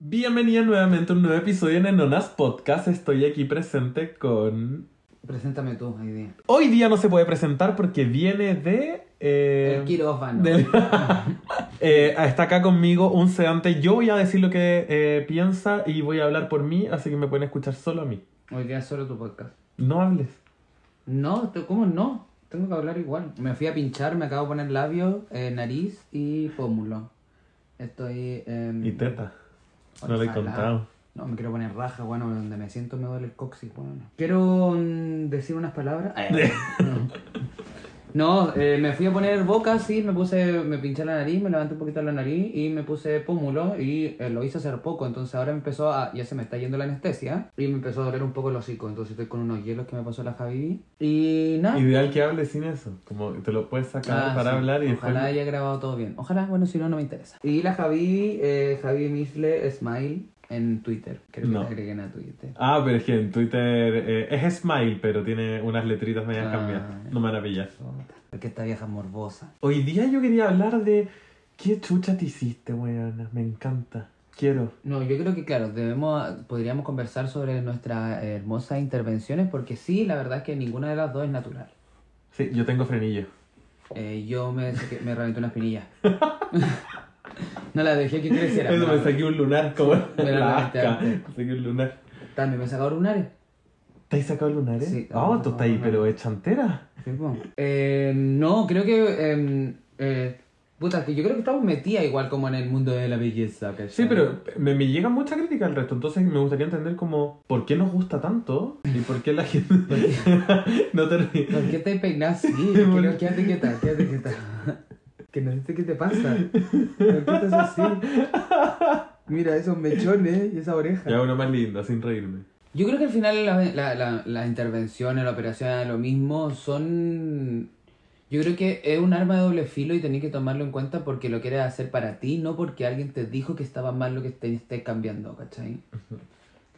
Bienvenida nuevamente a un nuevo episodio en Enonas Podcast. Estoy aquí presente con... Preséntame tú, hoy día. Hoy día no se puede presentar porque viene de... eh, El quirófano. del- Eh, está acá conmigo un sedante. Yo voy a decir lo que eh, piensa y voy a hablar por mí, así que me pueden escuchar solo a mí. Hoy día solo tu podcast. No hables. No, ¿cómo no? Tengo que hablar igual. Me fui a pinchar, me acabo de poner labios, eh, nariz y pómulo. Estoy. Y teta. No lo he contado. No, me quiero poner raja, bueno, donde me siento me duele el coxis, bueno. Quiero mm, decir unas palabras. Ay, no, No, eh, me fui a poner boca, sí, me puse, me pinché la nariz, me levanté un poquito la nariz y me puse pómulo y eh, lo hice hace poco, entonces ahora me empezó a, ya se me está yendo la anestesia y me empezó a doler un poco el hocico, entonces estoy con unos hielos que me pasó la Javi y nada. Ideal que hables sin eso. Como te lo puedes sacar Ah, para sí. hablar y después... Ojalá haya grabado todo bien. Ojalá, bueno, si no, no me interesa. Y la Javi, eh, Javi Misle Smile en Twitter. Creo que No. la agreguen a Twitter. Ah, pero es que en Twitter eh, es Smile, pero tiene unas letritas medias Ah. cambiadas. No me van a pillar. Porque esta vieja morbosa. Hoy día yo quería hablar de qué chucha te hiciste, weona. Me encanta. Quiero. No, yo creo que claro, debemos, podríamos conversar sobre nuestras hermosas intervenciones porque sí, la verdad es que ninguna de las dos es natural. Sí, yo tengo frenillo. Eh, yo me, me reventé una espinilla. no la dejé que creciera. Eso me me saqué un lunar, como Me la asca. Me saqué un lunar. También me he sacado lunares. ¿Te has sacado lunares? Sí, no, tú no, estás ahí, no. pero hecha entera. Sí, po. Eh, no, creo que... em, eh, puta, que yo creo que estamos metidas igual como en el mundo de la belleza. ¿cachai? Sí, pero me, me llega mucha crítica al resto, entonces me gustaría entender como por qué nos gusta tanto y por qué la gente... no te ríes. ¿Por qué te peinas así? Quédate quieta, quédate quieta. Que no sé qué te pasa. ¿Por qué estás así? Mira esos mechones y esa oreja. Ya uno más lindo, sin reírme. Yo creo que al final la, la, la, las intervenciones, la operación, lo mismo, son... Yo creo que es un arma de doble filo y tenés que tomarlo en cuenta porque lo quieres hacer para ti, no porque alguien te dijo que estaba mal lo que te estés cambiando, ¿cachai?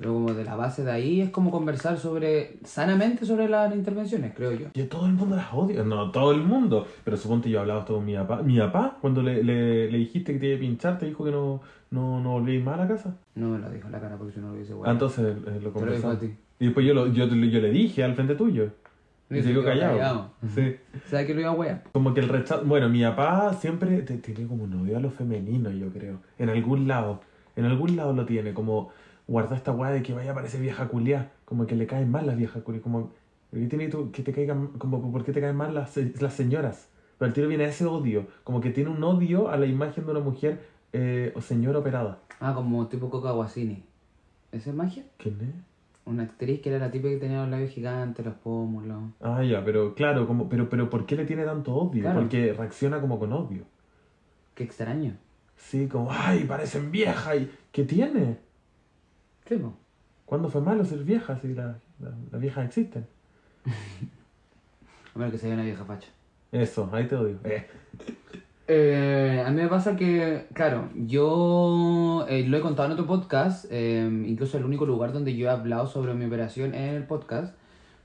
Pero como de la base de ahí es como conversar sobre, sanamente sobre las intervenciones, creo yo. Yo todo el mundo las odio. No, todo el mundo. Pero suponte yo hablaba esto con mi papá. Mi papá, cuando le, le, le dijiste que te iba a pinchar, te dijo que no, no, no volvíais más a la casa. No me lo dijo en la cara porque si no lo hubiese Ah, guardado. entonces eh, lo Te lo dijo conversamos. a ti. Y después yo, lo, yo, yo le dije al frente tuyo. Y se quedó callado. callado. Sí. ¿Sabes que lo iba a wear? Como que el rechazo. Bueno, mi papá siempre te- tiene como un odio a lo femenino, yo creo. En algún lado. En algún lado lo tiene. Como guarda esta weá de que vaya a parecer vieja culiá. Como que le caen mal las viejas culiá. Como ¿por qué tiene tú- que te caigan. Como por qué te caen mal las, las señoras. Pero el tiro viene a ese odio. Como que tiene un odio a la imagen de una mujer eh, o señora operada. Ah, como tipo Coca Guasini. ¿Esa es magia? ¿Quién es? Una actriz que era la típica que tenía los labios gigantes, los pómulos. Ah, ya, pero claro, como, pero, pero ¿por qué le tiene tanto odio? Claro. Porque reacciona como con odio. Qué extraño. Sí, como, ay, parecen viejas. y ¿Qué tiene? ¿Qué po? ¿Cuándo fue malo ser vieja si la- la- las viejas existen? A menos que sea una vieja facha. Eso, ahí te odio. Eh. Eh, a mí me pasa que, claro, yo eh, lo he contado en otro podcast, eh, incluso el único lugar donde yo he hablado sobre mi operación es el podcast,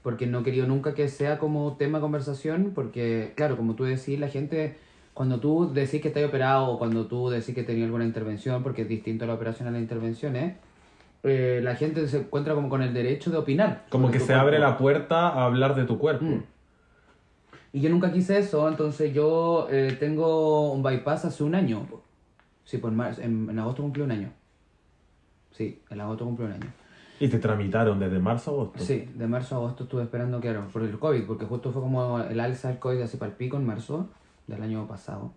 porque no he querido nunca que sea como tema de conversación, porque, claro, como tú decís, la gente, cuando tú decís que estás operado o cuando tú decís que tenías alguna intervención, porque es distinto la operación a las intervenciones, eh, la gente se encuentra como con el derecho de opinar. Como que se abre la puerta a hablar de tu cuerpo. Mm. Y yo nunca quise eso, entonces yo eh, tengo un bypass hace un año. Sí, pues en, mar- en, en agosto cumplí un año. Sí, en agosto cumplí un año. Y te tramitaron desde marzo a agosto. Sí, de marzo a agosto estuve esperando, claro, por el COVID, porque justo fue como el alza del COVID así para el pico en marzo del año pasado.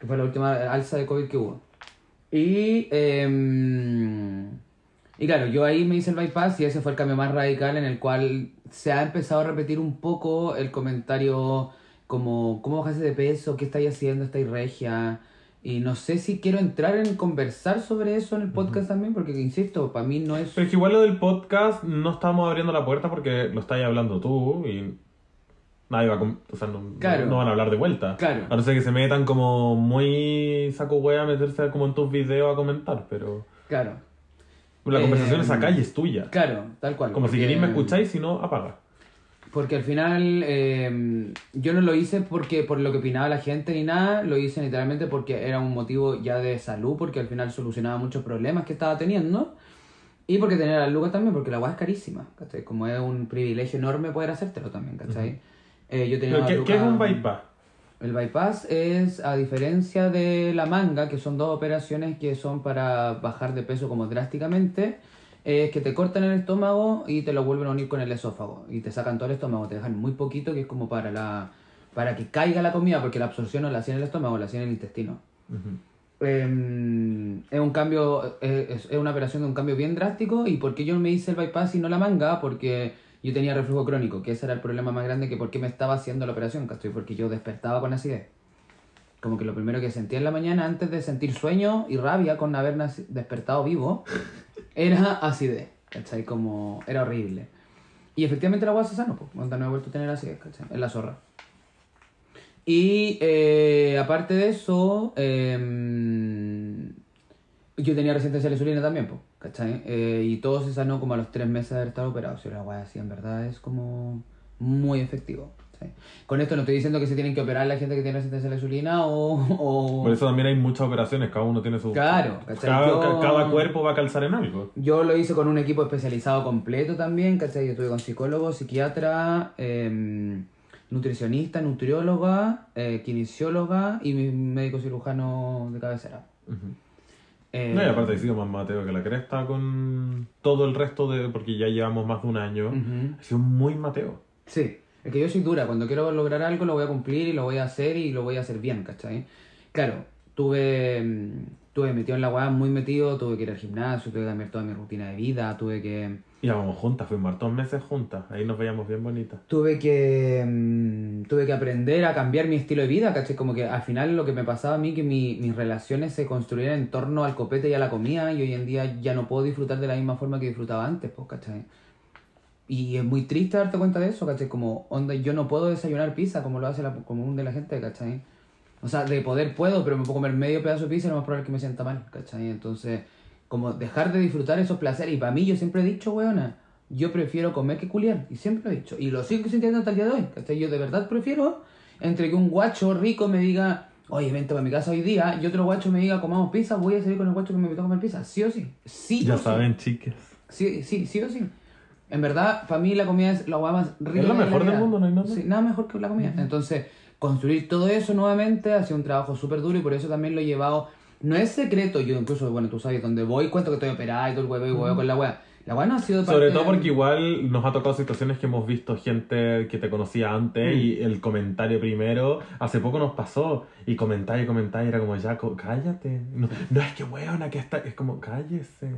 Que fue la última alza de COVID que hubo. Y, em, y claro, yo ahí me hice el bypass y ese fue el cambio más radical en el cual se ha empezado a repetir un poco el comentario como, ¿cómo bajaste de peso? ¿Qué estáis haciendo? ¿Estáis regia? Y no sé si quiero entrar en conversar sobre eso en el podcast también, porque insisto, para mí no es... Pero es que igual lo del podcast no estamos abriendo la puerta porque lo estás hablando tú y nadie va a... O sea, no, Claro. no van a hablar de vuelta. Claro. A no ser que se metan como muy saco wea a meterse como en tus videos a comentar, pero... Claro, La Eh, conversación es acá y es tuya. claro, tal cual. Como si queréis me escucháis, si no, apaga. Porque al final eh, yo no lo hice porque por lo que opinaba la gente ni nada, lo hice literalmente porque era un motivo ya de salud, porque al final solucionaba muchos problemas que estaba teniendo. Y porque tenía las lucas también, porque la agua es carísima, ¿cachai? Como es un privilegio enorme poder hacértelo también, ¿cachai? Eh, yo tenía ¿qué, qué es un bypass? El bypass es, a diferencia de la manga, que son dos operaciones que son para bajar de peso como drásticamente, es que te cortan el estómago y te lo vuelven a unir con el esófago. Y te sacan todo el estómago, te dejan muy poquito, que es como para la para que caiga la comida, porque la absorción no la hacía en el estómago, la hacía en el intestino. Em, es un cambio, es, es una operación de un cambio bien drástico. ¿Y por qué yo me hice el bypass y no la manga? Porque yo tenía reflujo crónico, que ese era el problema más grande que por qué me estaba haciendo la operación, ¿cachai? Porque yo despertaba con acidez. Como que lo primero que sentía en la mañana, antes de sentir sueño y rabia con haber despertado vivo, era acidez, ¿cachai? Como era horrible. Y efectivamente la agua se sano, pues, cuando no he vuelto a tener acidez, ¿cachai? En la zorra. Y eh, aparte de eso, em, yo tenía resistencia a la insulina también, pues, ¿cachai? Eh, y todo se sanó como a los tres meses de haber estado operado. Si la weá así, en verdad es como muy efectivo. Con esto no estoy diciendo que se tienen que operar la gente que tiene resistencia a la insulina o... o- Por eso también hay muchas operaciones, cada uno tiene su... Claro, ¿cachai? cada, Yo- ca- cada cuerpo va a calzar en algo. Yo lo hice con un equipo especializado completo también, ¿cachai? Yo estuve con psicólogo, psiquiatra, em, nutricionista, nutrióloga, eh, kinesióloga y mi médico cirujano de cabecera. Ujú. Eh, No, y aparte he sido más Mateo que la cresta con todo el resto de... porque ya llevamos más de un año. Ha sido muy Mateo. Sí, es que yo soy dura, cuando quiero lograr algo lo voy a cumplir y lo voy a hacer y lo voy a hacer bien, ¿cachai? Claro, tuve, mm, tuve metido en la weá muy metido, tuve que ir al gimnasio, tuve que cambiar toda mi rutina de vida, tuve que... Íbamos juntas, fuimos hartos meses juntas. Ahí nos veíamos bien bonitas. Tuve que, mm, tuve que aprender a cambiar mi estilo de vida, ¿cachai? Como que al final lo que me pasaba a mí, que mi- mis relaciones se construían en torno al copete y a la comida, y hoy en día ya no puedo disfrutar de la misma forma que disfrutaba antes, pues, ¿cachai? Y es muy triste darte cuenta de eso, ¿cachai? Como, onda, yo no puedo desayunar pizza como lo hace la común de la gente, ¿cachai? O sea, de poder puedo, pero me puedo comer medio pedazo de pizza y lo más probable es que me sienta mal, ¿cachai? Entonces, como dejar de disfrutar esos placeres. Y para mí, yo siempre he dicho, weona, yo prefiero comer que culiar. Y siempre lo he dicho. Y lo sigo sintiendo hasta el día de hoy, ¿cachai? Yo de verdad prefiero entre que un guacho rico me diga, oye, vente para mi casa hoy día, y otro guacho me diga, comamos pizza, voy a salir con el guacho que me invitó a comer pizza. ¿Sí o sí? Sí ya o sí. saben, chicas. Sí, sí, sí o sí. En verdad, para mí la comida es la hueá más rica. Es lo de la mejor del mundo, no hay nada. Sí, nada mejor que la comida. Entonces, construir todo eso nuevamente ha sido un trabajo súper duro y por eso también lo he llevado. No es secreto, yo incluso, bueno, tú sabes, donde voy cuento que estoy operada y todo el huevo y huevo con la hueá. La hueá no ha sido Sobre todo de- porque igual nos ha tocado situaciones que hemos visto gente que te conocía antes Mm. y el comentario primero, hace poco nos pasó y comentario y comentario era como ya, cállate. No, no es que weona, que está, es como cállese.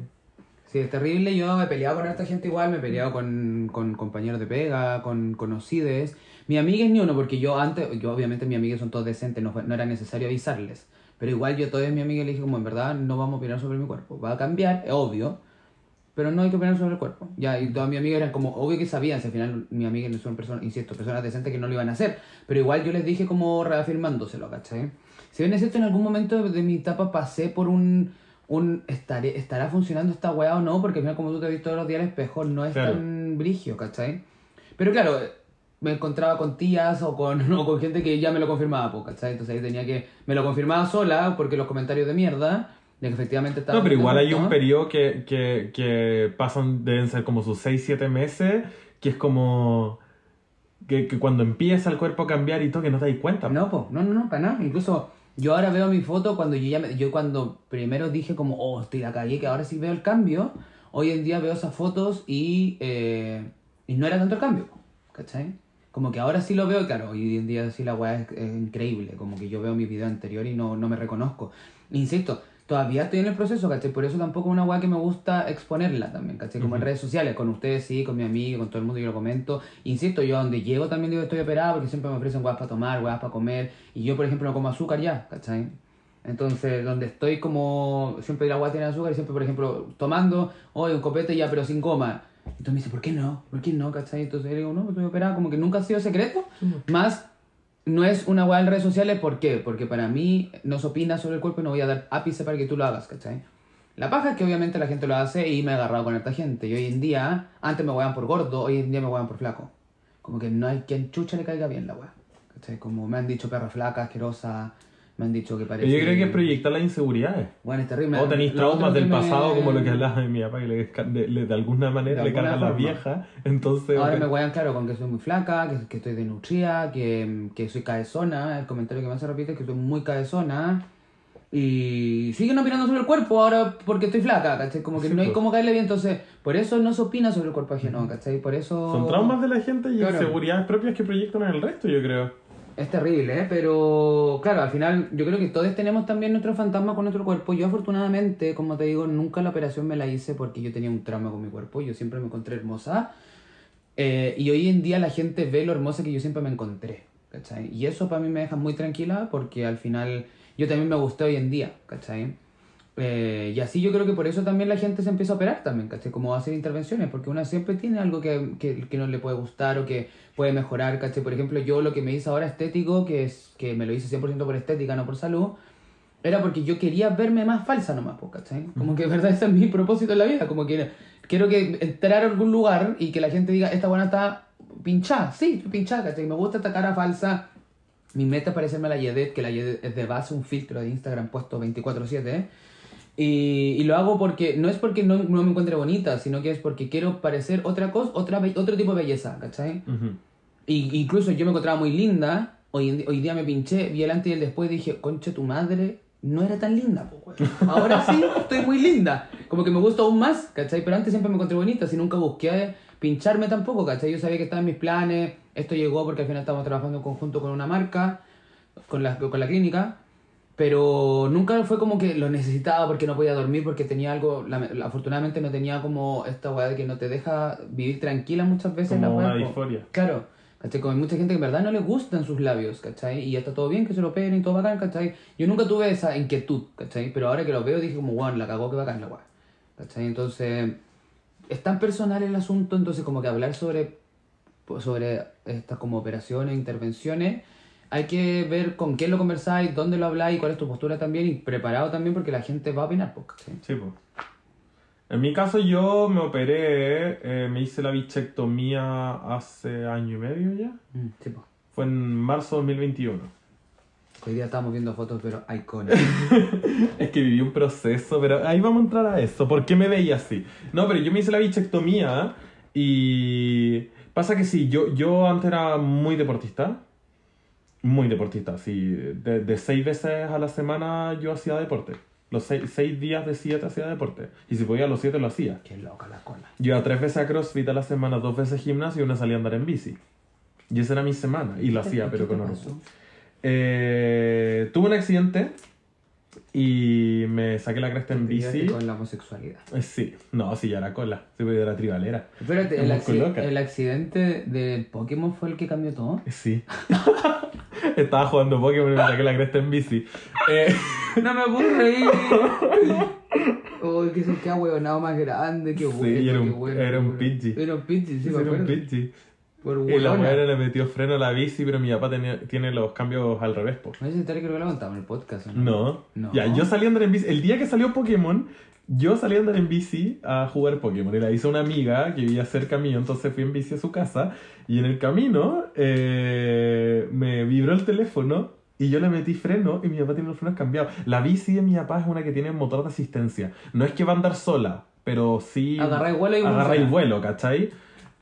Sí, es terrible. Yo me he peleado con esta gente igual, me he peleado con, con compañeros de pega, con conocidos. Mi amiga es ni uno, porque yo antes, yo obviamente mis amigas son todos decentes, no, no era necesario avisarles. Pero igual yo a todas mis amigas les dije como en verdad no vamos a opinar sobre mi cuerpo. Va a cambiar, es obvio, pero no hay que opinar sobre el cuerpo. Ya, y todas mis amigas eran como, obvio que sabían, si al final mis amigas no son personas, insisto, personas decentes que no lo iban a hacer. Pero igual yo les dije como reafirmándoselo, ¿cachai? Si bien es cierto, en algún momento de mi etapa pasé por un, un estaré, ¿estará funcionando esta weá o no? Porque al final como tú te ves todos los días al espejo, no es Claro. tan brigio, ¿cachai? Pero claro, me encontraba con tías o con, o con gente que ya me lo confirmaba, ¿cachai? Entonces ahí tenía que, me lo confirmaba sola porque los comentarios de mierda, de que efectivamente estaba... No, pero igual hay un periodo que, que, que pasan, deben ser como sus 6-7 meses, que es como que, que cuando empieza el cuerpo a cambiar y todo, que no te das cuenta. No, po, no, no, no, para nada. Incluso yo ahora veo mi foto cuando yo ya me- yo cuando primero dije como, oh, estoy la calle, que ahora sí veo el cambio. Hoy en día veo esas fotos y, eh, y no era tanto el cambio, ¿cachai? Como que ahora sí lo veo, claro, hoy en día sí la weá es, es increíble, como que yo veo mi video anterior y no, no me reconozco. Insisto, todavía estoy en el proceso, ¿cachai? Por eso tampoco es una weá que me gusta exponerla también, ¿cachai? Como en Ujú. redes sociales, con ustedes sí, con mi amigo, con todo el mundo yo lo comento. Insisto, yo a donde llego también digo estoy operado porque siempre me ofrecen weas para tomar, weas para comer. Y yo, por ejemplo, no como azúcar ya, ¿cachai? Entonces, donde estoy como, siempre la weá tiene azúcar y siempre, por ejemplo, tomando, hoy un copete ya, pero sin coma. Entonces me dice, ¿por qué no? ¿Por qué no? ¿Cachai? Entonces yo digo, no, estoy operado, como que nunca ha sido secreto. Más, no es una weá en redes sociales, ¿por qué? Porque para mí no se opina sobre el cuerpo y no voy a dar ápice para que tú lo hagas, ¿cachai? La paja es que obviamente la gente lo hace y me he agarrado con esta gente. Y hoy en día, antes me weaban por gordo, hoy en día me weaban por flaco. Como que no hay quien chucha le caiga bien la weá. ¿Cachai? Como me han dicho perra flaca, asquerosa, me han dicho que parece... Yo creo que es proyectar las inseguridades. Bueno, es terrible. O tenéis traumas del me- pasado, como lo que hablaba de mi papá, que le, de, le- de alguna manera De le cargan las forma. viejas. Entonces, Ahora me wean claro con que soy muy flaca, que, que estoy desnutrida, que, que soy cabezona. El comentario que más se repite es que soy muy cabezona. Y siguen opinando sobre el cuerpo ahora porque estoy flaca, ¿cachai? Como que Sí, no hay pues. cómo caerle bien, entonces por eso no se opina sobre el cuerpo ajeno, ¿cachai? Por eso... son traumas de la gente y Claro. inseguridades propias que proyectan en el resto, yo creo. Es terrible, ¿eh? Pero claro, al final yo creo que todos tenemos también nuestro fantasma con nuestro cuerpo. Yo afortunadamente, como te digo, nunca la operación me la hice porque yo tenía un trauma con mi cuerpo. Yo siempre me encontré hermosa. Eh, y hoy en día la gente ve lo hermosa que yo siempre me encontré. ¿Cachai? Y eso para mí me deja muy tranquila porque al final yo también me gusté hoy en día. ¿Cachai? Eh, y así yo creo que por eso también la gente se empieza a operar también, ¿cachai? Como a hacer intervenciones, porque una siempre tiene algo que, que, que no le puede gustar o que puede mejorar, ¿cachai? Por ejemplo, yo lo que me hice ahora estético, que es que me lo hice 100% por estética, no por salud, era porque yo quería verme más falsa nomás, po, ¿cachai? Como que de verdad ese es mi propósito en la vida, como que quiero que entrar a algún lugar y que la gente diga, esta buena está pinchada, sí, estoy pinchada, ¿cachai? Me gusta esta cara falsa. Mi meta es parecerme a la Yedet, que la Yedet es de base un filtro de Instagram puesto 24/7, ¿eh? Y, y lo hago porque, no es porque no, no me encuentre bonita, sino que es porque quiero parecer otra cosa, otra, otro tipo de belleza, ¿cachai? Ujú. Y, incluso yo me encontraba muy linda, hoy, hoy día me pinché, vi el antes y el después y dije, concha tu madre, no era tan linda, po. Ahora sí, estoy muy linda. Como que me gusta aún más, ¿cachai? Pero antes siempre me encontré bonita, si nunca busqué pincharme tampoco, ¿cachai? Yo sabía que estaba en mis planes, esto llegó porque al final estábamos trabajando en conjunto con una marca, con la, con la clínica, pero nunca fue como que lo necesitaba porque no podía dormir, porque tenía algo, la- afortunadamente no tenía como esta weá de que no te deja vivir tranquila muchas veces Como la weá, una disforia. Claro, ¿cachai? Como hay mucha gente que en verdad no le gustan sus labios, ¿cachai? Y ya está todo bien que se lo peguen y todo bacán, ¿cachai? Yo nunca tuve esa inquietud, ¿cachai? Pero ahora que lo veo dije como, wow, la cagó que bacán la weá, ¿cachai? Entonces, es tan personal el asunto, entonces como que hablar sobre, sobre estas como operaciones, intervenciones, hay que ver con quién lo conversáis, dónde lo habláis, cuál es tu postura también y preparado también porque la gente va a opinar, ¿cachai? Sí, pues. En mi caso yo me operé, eh, me hice la bichectomía hace año y medio ya. Mm, sí, pues. Fue en marzo de 2021. Hoy día estamos viendo fotos, pero icónicas. Es que viví un proceso, pero ahí vamos a entrar a eso. ¿Por qué me veía así? No, pero yo me hice la bichectomía y pasa que sí, yo, yo antes era muy deportista. Muy deportista, sí. De, de seis veces a la semana yo hacía deporte. Los seis, seis días de siete hacía deporte. Y si podía los siete lo hacía. Qué loca la cola. Yo iba tres veces a CrossFit a la semana, dos veces gimnasio y una salía a andar en bici. Y esa era mi semana. Y lo hacía, ¿Qué pero con orgullo. Eh, tuve un accidente y me saqué la cresta en bici. Con la homosexualidad. Eh, Sí, no, sí, ya era cola. Sí, porque era tribalera. Espérate, Es el, muy acci- loca. el accidente del Pokémon fue el que cambió todo. Sí. Estaba jugando Pokémon y me saqué la cresta en bici. Eh, No me puedo reír. Uy, que se queda huevonado más grande, qué bueno. Sí, era un- qué bueno, era qué un. Pidgey. Era un Pidgey, sí, me era un. Pidgey. Por Y la mujer le metió freno a la bici, pero mi papá tenía- tiene los cambios al revés, po. Esa historia creo que la contamos en el podcast, ¿o ¿no? No. No. Ya, yo salí a andar en bici. El día que salió Pokémon, yo salí a andar en bici a jugar Pokémon. Y la hice una amiga que vivía cerca mío, entonces fui en bici a su casa. Y en el camino eh, me vibró el teléfono y yo le metí freno y mi papá tiene los frenos cambiados. La bici de mi papá es una que tiene motor de asistencia. No es que va a andar sola, pero sí. Agarra el vuelo y Agarra el vuelo, ¿cachai?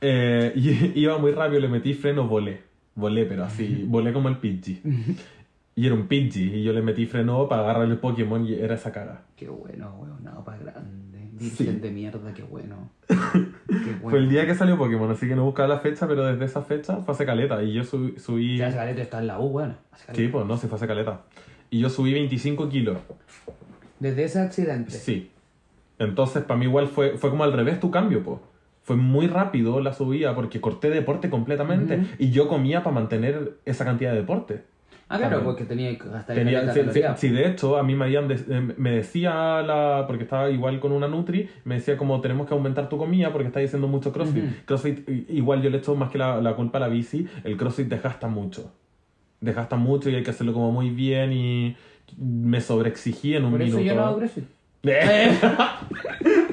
Eh, y iba muy rápido, le metí freno, volé. Volé, pero así, volé como el Pidgey. Y era un Pidgey, y yo le metí freno para agarrar el Pokémon y era esa caga. Qué bueno, huevonado para grande. Sí. Virgen de mierda, qué bueno. Qué bueno. Fue el día que salió Pokémon, así que no buscaba la fecha, pero desde esa fecha fue hace caleta. Y yo subí. subí Ya ese galete está en la U, galete. sí, pues no, se fue hace caleta. Y yo subí 25 kilos. Desde ese accidente. Sí. Entonces, para mí igual fue, fue como al revés tu cambio, pues. Fue muy rápido la subida porque corté deporte completamente y yo comía para mantener esa cantidad de deporte. Ah, claro, porque tenía que gastar Tenía, caleta sí, de hecho, a mí me, habían de- eh, me decía la. Porque estaba igual con una Nutri, me decía como tenemos que aumentar tu comida porque estás haciendo mucho CrossFit. CrossFit, igual yo le echo más que la, la culpa a la bici, el CrossFit desgasta mucho. Desgasta mucho y hay que hacerlo como muy bien y me sobreexigí en un Por eso minuto. yo no hago CrossFit.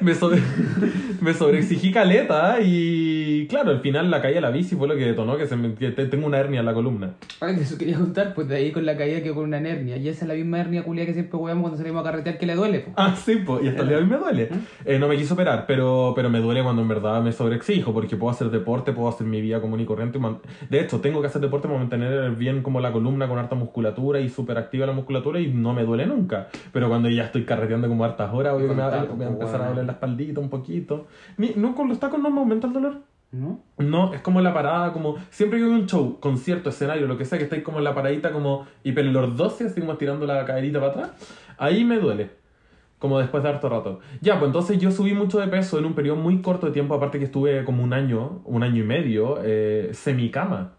me sobre, me sobreexigí caleta y claro, al final la caída de la bici fue lo que detonó que, se me- que te- tengo una hernia en la columna. Ay, eso quería contar, pues de ahí con la caída que con una hernia. Y esa es la misma hernia culia que siempre huevamos cuando salimos a carretear que le duele, pues. Ah, sí, pues, y hasta el día de hoy me duele. Eh, no me quiso operar, pero, pero me duele cuando en verdad me sobreexijo, porque puedo hacer deporte, puedo hacer mi vida común y corriente. De hecho, tengo que hacer deporte para mantener bien como la columna con harta musculatura y súper activa la musculatura y no me duele nunca. Pero cuando ya estoy carreteando como hartas horas, obvio que me me a empezar bueno. a doler la espaldita un poquito. Ni, no, con los tacos no me aumenta el dolor. ¿No? No, es como la parada, como siempre que hay un show, concierto, escenario, lo que sea, que estáis como en la paradita como hiperlordosis, así como estirando la caderita para atrás, ahí me duele. Como después de harto rato. Ya, pues entonces yo subí mucho de peso en un periodo muy corto de tiempo, aparte que estuve como un año, un año y medio, eh, semicama.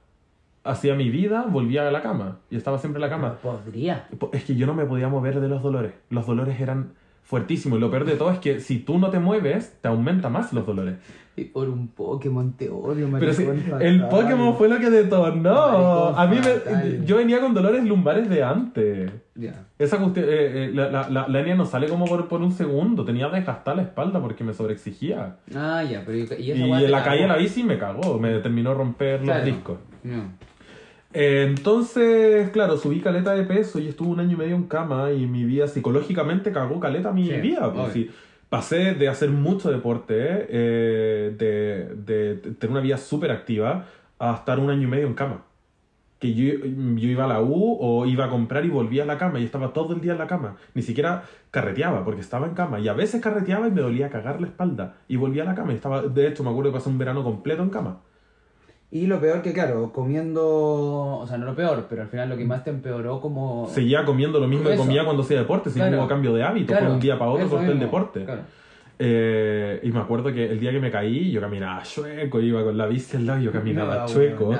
Hacía mi vida, volvía a la cama. Y estaba siempre en la cama. Podría. Es que yo no me podía mover de los dolores. Los dolores eran fuertísimos. Y lo peor de todo es que si tú no te mueves, te aumenta más los dolores. Y por un Pokémon te odio, Pero sí, el. Pokémon fue lo que detonó. A mí me, yo venía con dolores lumbares de antes. Ya. Esa cuestión, eh, eh, la, la, la, la no sale como por, por un segundo. Tenía desgastada la espalda porque me sobreexigía. Ah, ya, pero y, y Y esa en la calle la bici me cagó. Me terminó romper Claro. los discos. No. Eh, entonces, claro, subí caleta de peso y estuve un año y medio en cama y mi vida psicológicamente cagó caleta mi Sí, vida. Pues, sí. Pasé de hacer mucho deporte, eh, de, de- de tener una vida súper activa, a estar un año y medio en cama. Que yo, yo iba a la U o iba a comprar y volvía a la cama y estaba todo el día en la cama. Ni siquiera carreteaba porque estaba en cama. Y a veces carreteaba y me dolía cagar la espalda. Y volvía a la cama. Y estaba, de hecho, me acuerdo que pasé un verano completo en cama. Y lo peor que, claro, comiendo. O sea, no lo peor, pero al final lo que más te empeoró como. seguía comiendo lo mismo que comía cuando hacía deporte, sin Claro. hubo cambio de hábito, Claro, fue un día para otro corté el deporte. Claro. Eh, y me acuerdo que el día que me caí, yo caminaba chueco, iba con la bici al lado, yo caminaba No, chueco. no,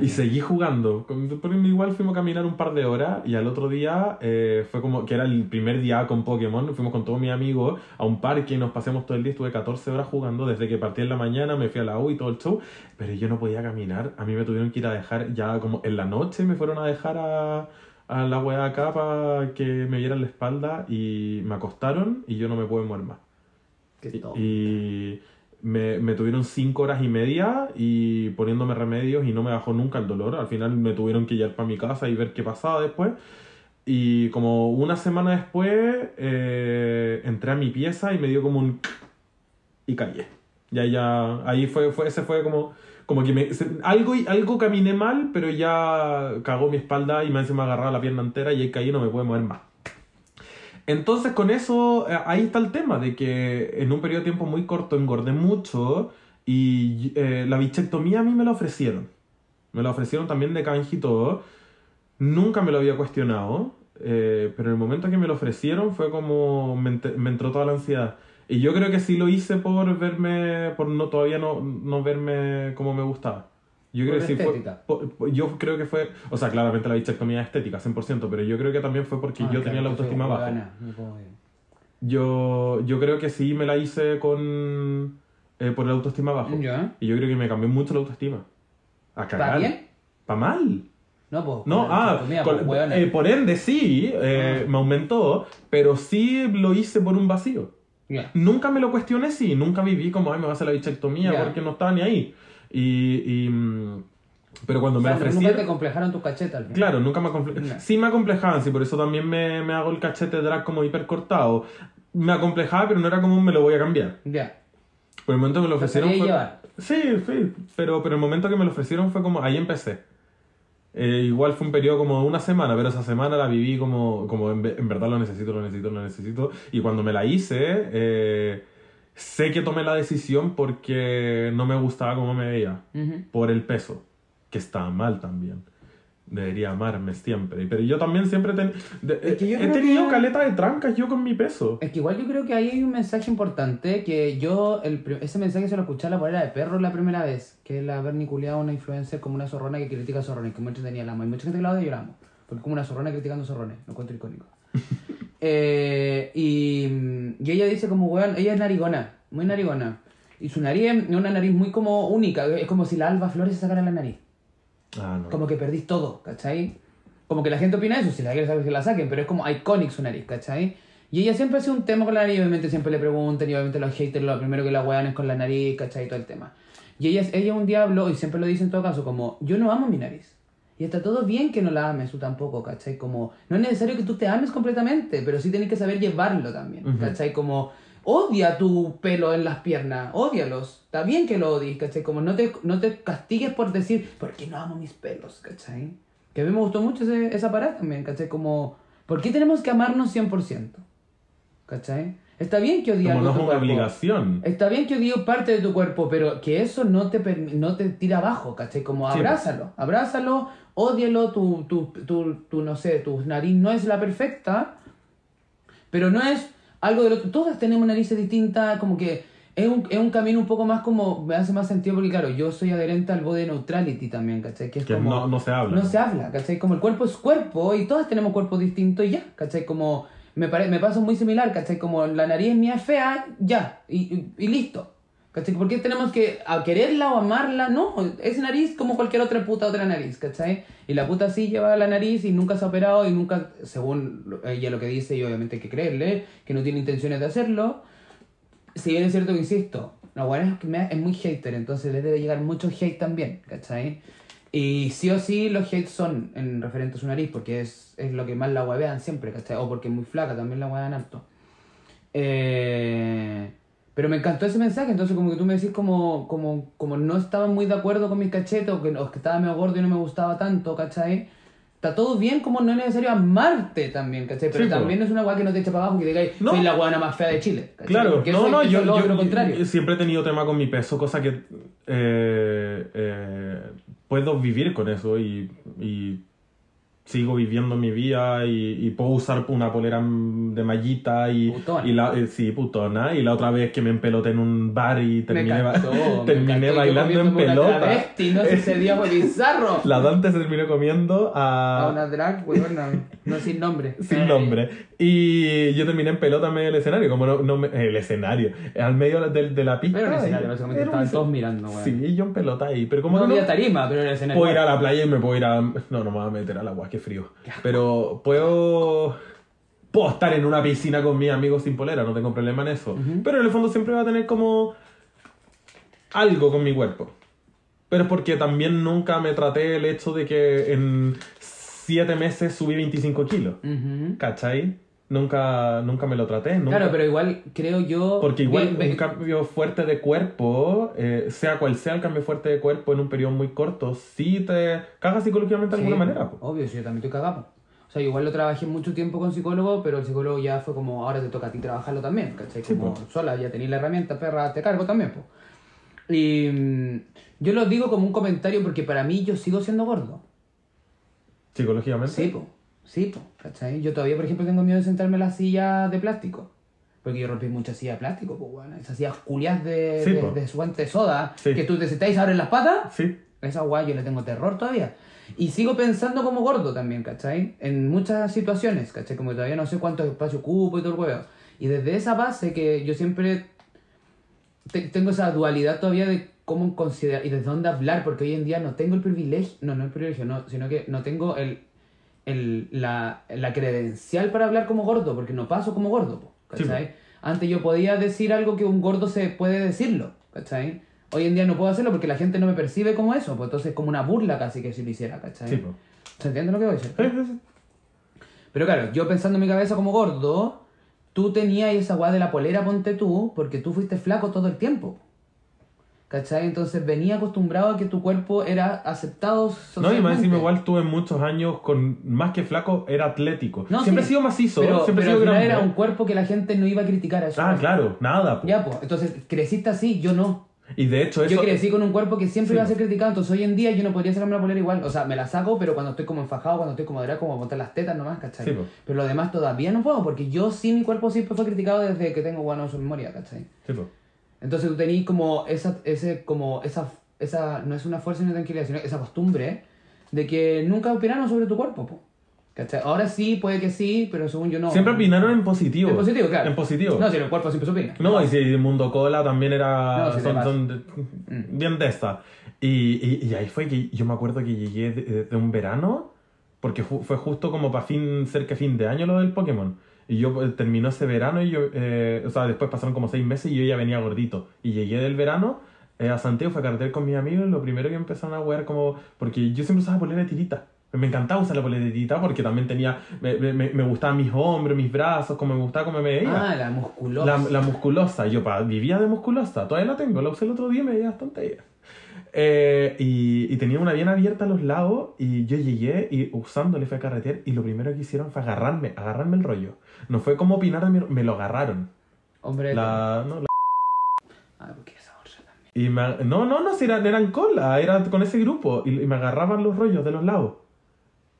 y seguí jugando. Por- Igual fuimos a caminar un par de horas y al otro día eh, fue como que era el primer día con Pokémon. Fuimos con todos mis amigos a un parque y nos pasamos todo el día. Estuve 14 horas jugando desde que partí en la mañana, me fui a la U y todo el show. Pero yo no podía caminar. A mí me tuvieron que ir a dejar ya como en la noche, me fueron a dejar a, a la weá acá para que me vieran la espalda y me acostaron y yo no me pude mover más. Y-. Y me, me tuvieron cinco horas y media y poniéndome remedios y no me bajó nunca el dolor. Al final me tuvieron que llevar para mi casa y ver qué pasaba después. Y como una semana después eh, entré a mi pieza y me dio como un... y caí. Ya, ya, ahí fue, fue, ese fue como, como que algo, algo caminé mal, pero ya cagó mi espalda y me encima agarraba la pierna entera y ahí caí y no me pude mover más. Entonces con eso, eh, ahí está el tema, de que en un periodo de tiempo muy corto engordé mucho y eh, la bichectomía a mí me la ofrecieron. Me la ofrecieron también de canje y todo. Nunca me lo había cuestionado, eh, pero en el momento que me lo ofrecieron fue como me, ent- me entró toda la ansiedad. Y yo creo que sí lo hice por verme, por no todavía no, no verme como me gustaba. Yo creo que sí fue, yo creo que fue, o sea, claramente la bichectomía es estética, 100%, pero yo creo que también fue porque Ah, yo claro, tenía la autoestima baja. ver. Yo, yo creo que sí me la hice con eh, por la autoestima bajo. ¿Ya? Y yo creo que me cambió mucho la autoestima. A ¿Está cagar. bien? ¿Pa mal? No, pues. No, ah, con- pues, eh, por ende sí, eh, Ah. me aumentó, pero sí lo hice por un vacío. Ya. Nunca me lo cuestioné, sí, nunca viví como, ay, me va a hacer la bichectomía Ya. porque no estaba ni ahí. Y, y, mm, pero cuando O me sea, nunca ofrecieron... te complejaron tus cachetas al final. Claro, nunca me acomple... Ya. Sí me acomplejaban, sí, por eso también me, me hago el cachete drag como hiper cortado. Me acomplejaba, pero no era como me lo voy a cambiar. Ya. Por el momento que me lo ofrecieron fue... llevar. Sí, sí, pero, pero el momento que me lo ofrecieron fue como... Ahí empecé. Eh, igual fue un periodo como de una semana, pero esa semana la viví como, como en, en verdad lo necesito, lo necesito, lo necesito. Y cuando me la hice, eh, sé que tomé la decisión porque no me gustaba cómo me veía Ujú. por el peso, que está mal también. Debería amarme siempre. Pero yo también siempre ten- de- Es que yo he tenido que- caleta de trancas yo con mi peso. Es que igual yo creo que ahí hay un mensaje importante que yo, el, ese mensaje se lo escuché a la polera de perro la primera vez, que es la verniculeada una influencer como una zorrona que critica zorrones, que mucha tenía la amo. Hay mucha gente que la odia y yo la amo, porque como una zorrona criticando zorrones, lo encuentro icónico. Eh, y, y ella dice como, weón, ella es narigona, muy narigona. Y su nariz es una nariz muy como única, es como si la Alba Flores se sacara la nariz. Ah, no. Como que perdís todo, ¿cachai? Como que la gente opina eso, si la quiere saber que la saquen, pero es como iconic su nariz, ¿cachai? Y ella siempre hace un tema con la nariz, obviamente siempre le preguntan, y obviamente los haters lo primero que la wean es con la nariz, ¿cachai? Todo el tema. Y ella, ella un día habló, y siempre lo dice en todo caso, como, yo no amo mi nariz. Y está todo bien que no la ames tú tampoco, ¿cachai? Como, no es necesario que tú te ames completamente, pero sí tienes que saber llevarlo también. ¿cachai? Como, odia tu pelo en las piernas, odialos. Está bien que lo odies, ¿cachai? Como, no te, no te castigues por decir, ¿por qué no amo mis pelos, ¿cachai? Que a mí me gustó mucho ese, esa parada también, ¿cachai? Como, ¿por qué tenemos que amarnos 100%? ¿Cachai? Está bien que odies Como no es una cuerpo. obligación. Está bien que odies parte de tu cuerpo, pero que eso no te, no te tira abajo, ¿cachai? Como Sí, abrázalo, abrázalo, ódialo, tu, tu, tu, tu, no sé, tu nariz no es la perfecta, pero no es algo de lo Todas tenemos narices distintas, como que es un, es un camino un poco más como, me hace más sentido porque claro, yo soy adherente al body neutrality también, ¿cachai? Que es Que como... no, no se habla. No se habla, ¿cachai? Como el cuerpo es cuerpo y todas tenemos cuerpos distintos y ya, ¿cachai? Como me, pare- me pasa muy similar, ¿cachai? Como la nariz mía es fea, ya, y, y, y listo. ¿Cachai? ¿Por qué tenemos que a quererla o amarla? No, es nariz como cualquier otra puta otra nariz, ¿cachai? Y la puta sí lleva la nariz y nunca se ha operado y nunca, según ella lo que dice, y obviamente hay que creerle, que no tiene intenciones de hacerlo. Si bien es cierto que insisto, la buena es que es muy hater, entonces le debe llegar mucho hate también, ¿cachai? Y sí o sí los hates son en referente a su nariz, porque es, es lo que más la huevean siempre, ¿cachai? O porque es muy flaca, también la huevean alto. Eh, pero me encantó ese mensaje, entonces como que tú me decís como, como, como no estaba muy de acuerdo con mis cachetes, o que, o que estaba medio gordo y no me gustaba tanto, ¿cachai? Está todo bien como no es necesario amarte también, ¿cachai? Pero Sí, también es una weá que no te echa para abajo, que digáis, No. soy la guana más fea de Chile. ¿cachai? Claro, Porque no, eso- no, yo, lo contrario. yo siempre he tenido tema con mi peso, cosa que eh, eh, puedo vivir con eso y, y sigo viviendo mi vida y, y puedo usar una polera de mallita y, Putona. y la, eh, sí, putona. Y la otra vez que me empeloté en un bar y terminé, me terminé encantó. Yo bailando en pelota. travesti, no sé, ese día fue bizarro. La Dante se terminó comiendo A a... una drag, weona, no sin nombre. Sin nombre. Y yo terminé en pelota en medio del escenario, como no, no me- el escenario, al medio de, de la pista. Pero el escenario, básicamente un estaban escenario. todos mirando, weón. Sí, yo en pelota ahí, pero como no no, había tarima, pero el escenario. puedo ir a la playa y me puedo ir a... No, no me voy a meter al agua, qué frío. Pero puedo... Puedo estar en una piscina con mis amigos sin polera, no tengo problema en eso. Pero en el fondo siempre va a tener como algo con mi cuerpo. Pero es porque también nunca me traté el hecho de que en siete meses subí 25 kilos. ¿Cachai? Nunca, nunca me lo traté. Nunca. Claro, pero igual creo yo. Porque igual Ve- ve- un cambio fuerte de cuerpo, eh, sea cual sea el cambio fuerte de cuerpo en un periodo muy corto, sí te caga psicológicamente de Sí, alguna manera. po. Obvio, sí, yo también estoy cagado. O sea, igual lo trabajé mucho tiempo con psicólogo, pero el psicólogo ya fue como, ahora te toca a ti trabajarlo también, ¿cachai? Como po. sola, ya tenéis la herramienta, perra, te cargo también, pues. Y mm, yo lo digo como un comentario porque para mí yo sigo siendo gordo. Psicológicamente. Sí, po. Sí. ¿Cachai? Yo todavía, por ejemplo, tengo miedo de sentarme en la silla de plástico. Porque yo rompí muchas sillas de plástico, pues, bueno. Esas sillas culias de, Sí, de, de suante soda, Sí. que tú te sentáis ahora en las patas. Sí. Esa guay yo le tengo terror todavía. Y sigo pensando como gordo también, ¿cachai? En muchas situaciones, ¿cachai? Como que todavía no sé cuánto espacio ocupo y todo el huevo. Y desde esa base que yo siempre te- tengo esa dualidad todavía de cómo considerar y desde dónde hablar, porque hoy en día no tengo el privilegio, no, no el privilegio, no, sino que no tengo el, el, la, la credencial para hablar como gordo, porque no paso como gordo, Sí, ¿cachai? Antes yo podía decir algo que un gordo se puede decirlo, ¿cachai? Hoy en día no puedo hacerlo porque la gente no me percibe como eso, pues entonces es como una burla casi que si lo hiciera, ¿cachai? Sí, po. ¿Se entiende lo que voy a decir? Sí. Pero claro, yo pensando en mi cabeza como gordo, tú tenías esa weá de la polera, ponte tú, porque tú fuiste flaco todo el tiempo. ¿Cachai? Entonces venía acostumbrado a que tu cuerpo era aceptado No, y socialmente. más encima igual tuve muchos años con, más que flaco, era atlético. No, siempre sí. he sido macizo, pero, siempre he pero sido al final grande. era un cuerpo que la gente no iba a criticar a eso. Ah, claro, nada. po. Ya, pues. Entonces creciste así, yo no. Y de hecho eso... Yo crecí con un cuerpo que siempre Sí. iba a ser criticado, entonces hoy en día yo no podría sacarme la polera igual. O sea, me la saco, pero cuando estoy como enfajado, cuando estoy como de como montar las tetas nomás, ¿cachai? Sí, pero lo demás todavía no puedo, porque yo sí, mi cuerpo siempre fue criticado desde que tengo buena memoria, ¿cachai? Sí, po. Entonces tú tenés como esa, ese, como esa, esa, no es una fuerza ni una tranquilidad, sino esa costumbre de que nunca opinaron sobre tu cuerpo, po. ¿Cachai? Ahora sí, puede que sí, pero según yo no. Siempre opinaron en positivo. En positivo, claro. En positivo. No, si el cuerpo siempre se opina. No, y si Mundo Cola también era. No, sí, son, son de- bien de esta. Y, y, y ahí fue que yo me acuerdo que llegué de, de un verano, porque ju- fue justo como para fin, cerca fin de año lo del Pokémon. Y yo pues, terminó ese verano y yo, eh, o sea, después pasaron como seis meses y yo ya venía gordito. Y llegué del verano eh, a Santiago, fue a carretera con mis amigos y lo primero que empezaron a wear como, porque yo siempre usaba polera de tirita. Me encantaba usar la polera de tirita porque también tenía, me, me, me gustaban mis hombros, mis brazos, como me gustaba como me veía. Ah, la musculosa. La, la musculosa, yo pa, vivía de musculosa, todavía la tengo, la usé el otro día y me veía bastante bien. Eh, y, y, tenía una bien abierta a los lados y yo llegué y usándole fue a carretera y lo primero que hicieron fue agarrarme, agarrarme el rollo. No fue como opinar de mí, me lo agarraron. Hombre, La, no, la- Ah, porque esa también. y me- no, no, no, si eran, eran cola, era con ese grupo y, y me agarraban los rollos de los lados.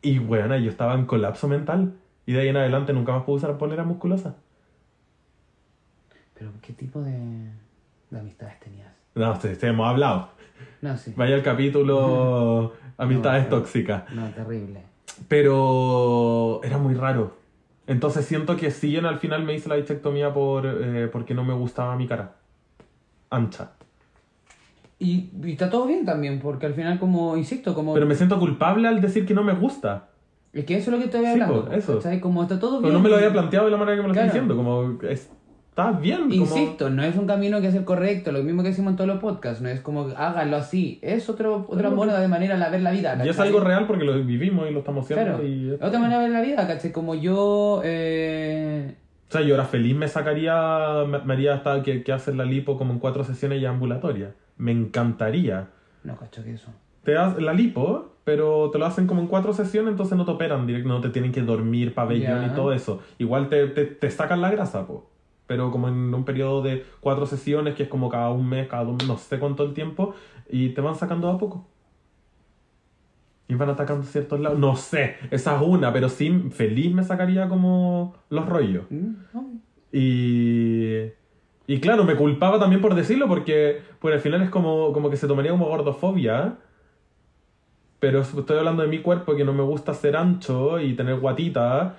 Y bueno, yo estaba en colapso mental y de ahí en adelante nunca más pude usar polera musculosa. Pero, ¿qué tipo de, de amistades tenías? No, sí, hemos hablado. No, sí. Vaya el capítulo Amistades No, tóxicas. No, terrible. Pero era muy raro. Entonces siento que sí, en al final me hice la bichectomía por, eh, porque no me gustaba mi cara. Ancha. Y, y está todo bien también, porque al final, como, insisto, como... Pero me siento culpable al decir que no me gusta. Es que eso es lo que estoy Sí, hablando. po, eso. Como está todo Pero bien. no me lo había planteado de la manera que me lo Claro. estoy diciendo. Como, está bien. Como... Insisto, no es un camino que es el correcto, lo mismo que decimos en todos los podcasts, no es como háganlo así, es otro, otra moda de manera de ver la vida. Y es ¿cachai? algo real porque lo vivimos y lo estamos haciendo. Claro, y... otra manera de ver la vida, ¿cachai? Como yo, eh... O sea, yo ahora feliz me sacaría, me, haría hasta que, que hacer la lipo como en cuatro sesiones ya ambulatorias. Me encantaría. no cacho que eso. te das la lipo, pero te lo hacen como en cuatro sesiones, entonces no te operan directo, no te tienen que dormir, pabellón Ya. y todo eso. Igual te, te, te sacan la grasa, po. Pero como en un periodo de cuatro sesiones, que es como cada un mes, cada dos meses, no sé cuánto el tiempo, y te van sacando a poco. Y van atacando ciertos lados. No sé, esa es una, pero sí, feliz me sacaría como los rollos. Mm. Y, y claro, me culpaba también por decirlo porque pues al final es como, como que se tomaría como gordofobia. Pero estoy hablando de mi cuerpo que no me gusta ser ancho y tener guatita.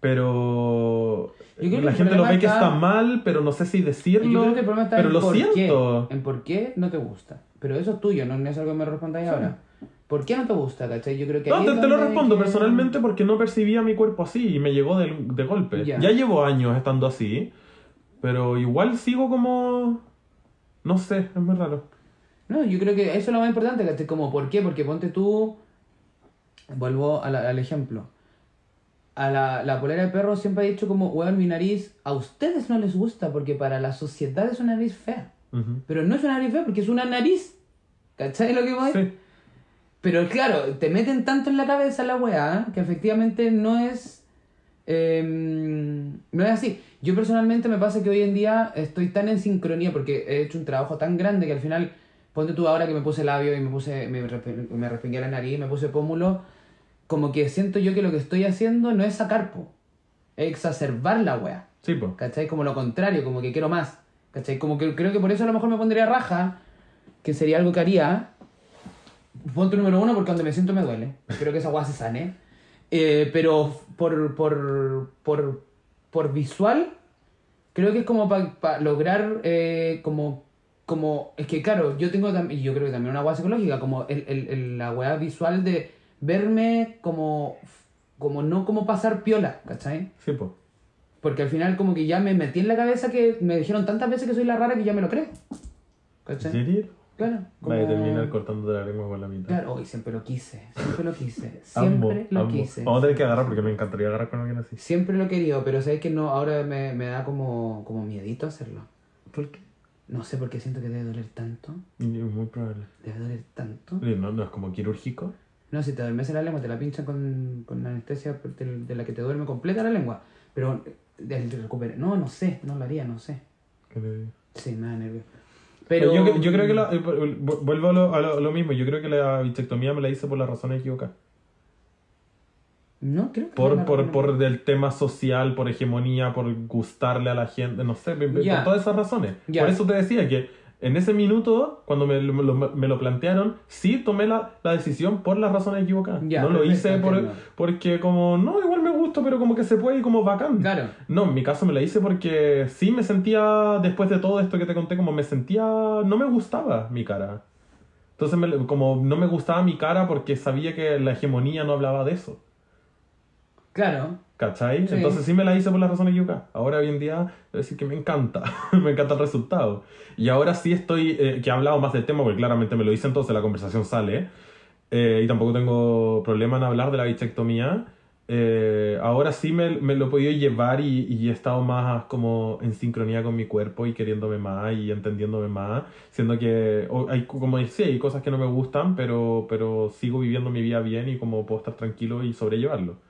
Pero Yo la gente lo ve que está- mal, pero no sé si Yo decirlo. creo que el problema está pero en lo por siento. qué, en por qué no te gusta. Pero eso es tuyo, no es algo que me respondáis ahora. ¿Por qué no te gusta, cachai? Yo creo que No, te, lo respondo que- personalmente porque no percibía mi cuerpo así y me llegó de, de golpe. Ya. Ya llevo años estando así, pero igual sigo como... No sé, es muy raro. No, yo creo que eso es lo más importante, ¿cachai? Como, ¿por qué? Porque ponte tú... Vuelvo la- al ejemplo. A la, la polera de perro siempre ha dicho como, weón, mi nariz a ustedes no les gusta porque para la sociedad es una nariz fea. Ujú. Pero no es una nariz fea porque es una nariz. ¿Cachai lo que voy? Sí. Pero claro, te meten tanto en la cabeza la weá que efectivamente no es. em, no es así. Yo personalmente me pasa que hoy en día estoy tan en sincronía porque he hecho un trabajo tan grande que al final, ponte tú ahora que me puse labio y me puse. me, me respingué la nariz, me puse pómulo, como que siento yo que lo que estoy haciendo no es sacar, po, es exacerbar la weá. Sí, pues. ¿Cachai? Como lo contrario, como que quiero más. ¿Cachai? Como que creo que por eso a lo mejor me pondría raja, que sería algo que haría. Punto número uno, porque donde me siento me duele. Creo que esa guasa se sane. Eh, pero por, por, por, por visual, creo que es como para lograr eh, como, como... Es que claro, yo tengo también, y yo creo que también una guasa psicológica, como el, el, el- la weá visual de verme como, como no como pasar piola, ¿cachai? Sí, pues. Porque al final como que ya me metí en la cabeza que me dijeron tantas veces que soy la rara que ya me lo creo. ¿Cachai? ¿Serio? Claro. como- Vaya a terminar cortando la lengua por la mitad. Claro, hoy siempre lo quise, siempre lo quise, siempre lo quise. Vamos a tener que agarrar porque me encantaría agarrar con alguien así. Siempre lo he querido, pero sabes que no, ahora me, me da como, como miedito hacerlo. ¿Por qué? No sé por qué siento que debe doler tanto. Es muy probable. Debe doler tanto. No, no es como quirúrgico. No, si te adormece la lengua, te la pinchan con, con anestesia de, la que te duerme completa la lengua. Pero el recupere. No, no sé, no lo haría, no sé. ¿Qué le? Sí, me da nervio. Pero Yo, yo creo que la- vu- vuelvo a lo, a lo- lo mismo. Yo creo que la bichectomía me la hice por las razones equivocadas. No, creo que Por, no, por, por del tema social, por hegemonía, por gustarle a la gente, no sé, por Ya. todas esas razones. Ya. Por eso te decía que en ese minuto, cuando me, lo- me lo- me lo plantearon, sí tomé la, la decisión por las razones equivocadas. Ya, no lo hice por, porque como, no, igual me gusta, pero como que se puede y como bacán. Claro. No, en mi caso me la hice porque sí me sentía, después de todo esto que te conté, como me sentía, no me gustaba mi cara. Entonces, me- como no me gustaba mi cara porque sabía que la hegemonía no hablaba de eso. Claro. ¿Cachai? Sí. Entonces sí me la hice por las razones equivocadas. Ahora hoy en día, debo decir que me encanta. me encanta el resultado. Y ahora sí estoy, eh, que he hablado más del tema, porque claramente me lo hice, entonces la conversación sale. Eh, y tampoco tengo problema en hablar de la bichectomía. Eh, ahora sí me, me lo he podido llevar y, y he estado más como en sincronía con mi cuerpo y queriéndome más y entendiéndome más. Siendo que, hay, como decía, hay cosas que no me gustan, pero, pero sigo viviendo mi vida bien y como puedo estar tranquilo y sobrellevarlo.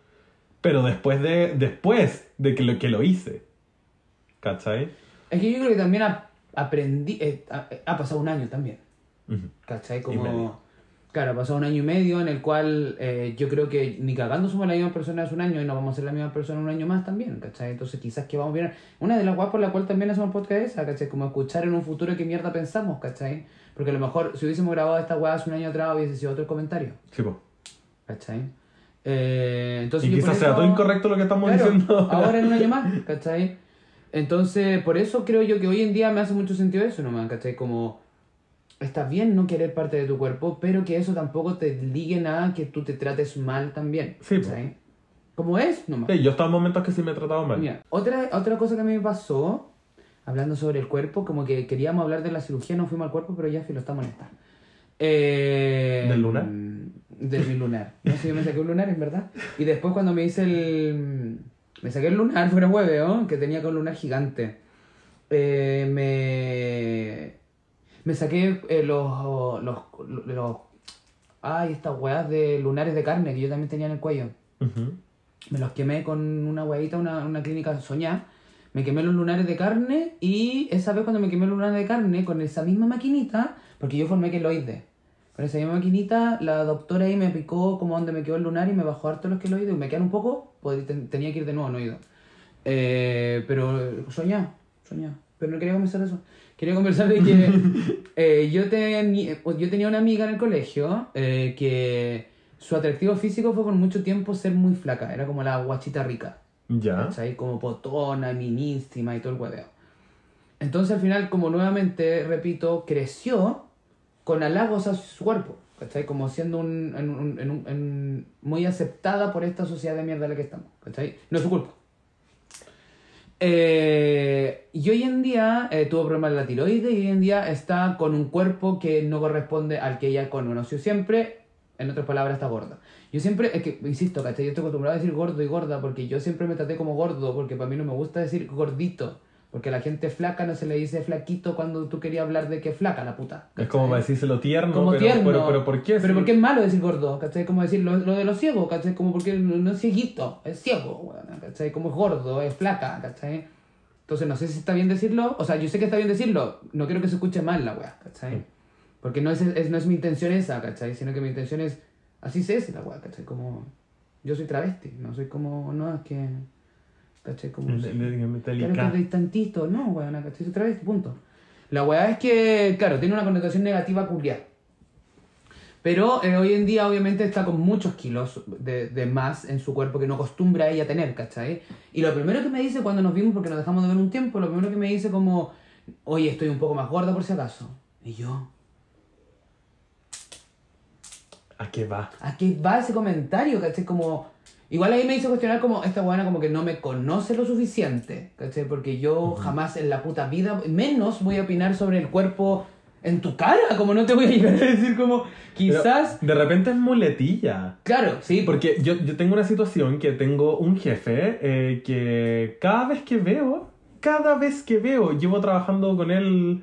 Pero después de, después de que lo, que lo hice. ¿Cachai? Es que yo creo que también ap- aprendí. eh, ha, ha pasado un año también. ¿Cachai? Como. Claro, ha pasado un año y medio en el cual eh, yo creo que ni cagando somos la misma persona hace un año y no vamos a ser la misma persona un año más también, ¿cachai? Entonces quizás que vamos bien. Una de las guapas por la cual también hacemos podcast es esa, ¿cachai? Como escuchar en un futuro qué mierda pensamos, ¿cachai? Porque a lo mejor si hubiésemos grabado esta hace un año atrás hubiese sido otro comentario, Sí, po. ¿cachai? Eh, entonces Y quizás sea eso- todo incorrecto lo que estamos Claro, diciendo. ahora. en un año más, ¿cachai? Entonces, por eso creo yo que hoy en día me hace mucho sentido eso nomás, ¿cachai? Como, está bien no querer parte de tu cuerpo, pero que eso tampoco te ligue nada que tú te trates mal también, Sí. ¿cachai? Como es nomás. Sí, yo he estado en momentos que sí me he tratado mal. Mira, otra, otra cosa que a mí me pasó, hablando sobre el cuerpo, como que queríamos hablar de la cirugía, no fuimos al cuerpo, pero ya filo, estamos en esta. Eh, ¿Del lunar? De mi lunar. No sé, yo me saqué un lunar, en verdad. Y después cuando me hice el... Me saqué el lunar, fuera hueveo, que tenía con lunar gigante. Eh, me... Me saqué eh, los, los, los... Ay, estas weas de lunares de carne que yo también tenía en el cuello. Me los quemé con una huevita, una, una clínica soñá. Me quemé los lunares de carne y esa vez cuando me quemé los lunares de carne con esa misma maquinita, porque yo formé queloide. Con esa misma maquinita, la doctora ahí me picó como donde me quedó el lunar y me bajó harto los queloides. Me quedan un poco, pues, ten- tenía que ir de nuevo, no he ido. Eh, pero soñá, soñá. Pero no quería conversar de eso. Quería conversar de que eh, yo, teni- yo tenía una amiga en el colegio eh, que su atractivo físico fue por mucho tiempo ser muy flaca. Era como la guachita rica. Ya. ¿cachai? Como potona, minísima y todo el hueveo. Entonces al final, como nuevamente, repito, creció con halagos a su cuerpo. ¿Cachai? Como siendo un, en un- un- muy aceptada por esta sociedad de mierda en la que estamos. ¿Cachai? No es su culpa. Eh, y hoy en día eh, tuvo problemas de la tiroides y hoy en día está con un cuerpo que no corresponde al que ella conoció siempre. En otras palabras, está gorda. Yo siempre, es que, insisto, ¿cachai? Yo estoy acostumbrado a decir gordo y gorda porque yo siempre me traté como gordo porque para mí no me gusta decir gordito. Porque a la gente flaca no se le dice flaquito cuando tú querías hablar de que flaca la puta. Es como ¿cachai? para decírselo tierno, como pero, tierno. pero, pero ¿por qué? Pero porque es malo decir gordo, ¿cachai? Como decir lo, lo de los ciegos, ¿cachai? Como porque no es cieguito, es ciego, ¿cachai? Como es gordo, es flaca, ¿cachai? Entonces no sé si está bien decirlo, o sea, yo sé que está bien decirlo, no quiero que se escuche mal la weá, ¿cachai? Mm. Porque no es, es- no es mi intención esa, ¿cachai? Sino que mi intención es, así se es la weá, ¿cachai? Como, yo soy travesti, no soy como, no, es que, ¿cachai? Como... Claro que delicado. de tantito, no, weón, ¿cachai? Otra vez, punto. La weá es que, claro, tiene una connotación negativa culiar. Pero eh, hoy en día, obviamente, está con muchos kilos de, de más en su cuerpo que no acostumbra ella tener, ¿cachai? Y lo primero que me dice cuando nos vimos, porque nos dejamos de ver un tiempo, lo primero que me dice como, oye, estoy un poco más gorda por si acaso. Y yo, ¿A qué va? ¿a qué va ese comentario? ¿Cachai? Como... Igual ahí me hizo cuestionar como esta buena como que no me conoce lo suficiente, ¿cachai? Porque yo jamás en la puta vida, menos voy a opinar sobre el cuerpo en tu cara, como no te voy a llegar a decir como, quizás... Pero de repente es muletilla. Claro, sí, porque... Porque yo, yo tengo una situación que tengo un jefe eh, que cada vez que veo, cada vez que veo, llevo trabajando con él,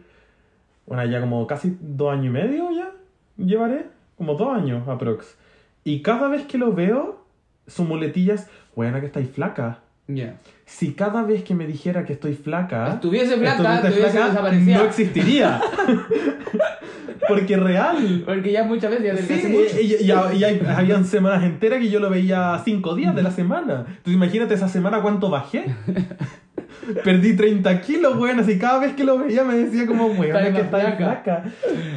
bueno, ya como casi dos años y medio ya, llevaré, como dos años aprox. Y cada vez que lo veo, su muletilla es, buena que estáis flaca. Ya. Si cada vez que me dijera que estoy flaca, Estuviese flaca, estuviese no existiría. Porque real. Porque ya muchas veces ya Sí, mucho. y, y- y- y hay- habían semanas enteras que yo lo veía cinco días de la semana. Entonces imagínate esa semana cuánto bajé. Perdí 30 kilos, weón. Así cada vez que lo veía me decía como, weón, es que está flaca. flaca.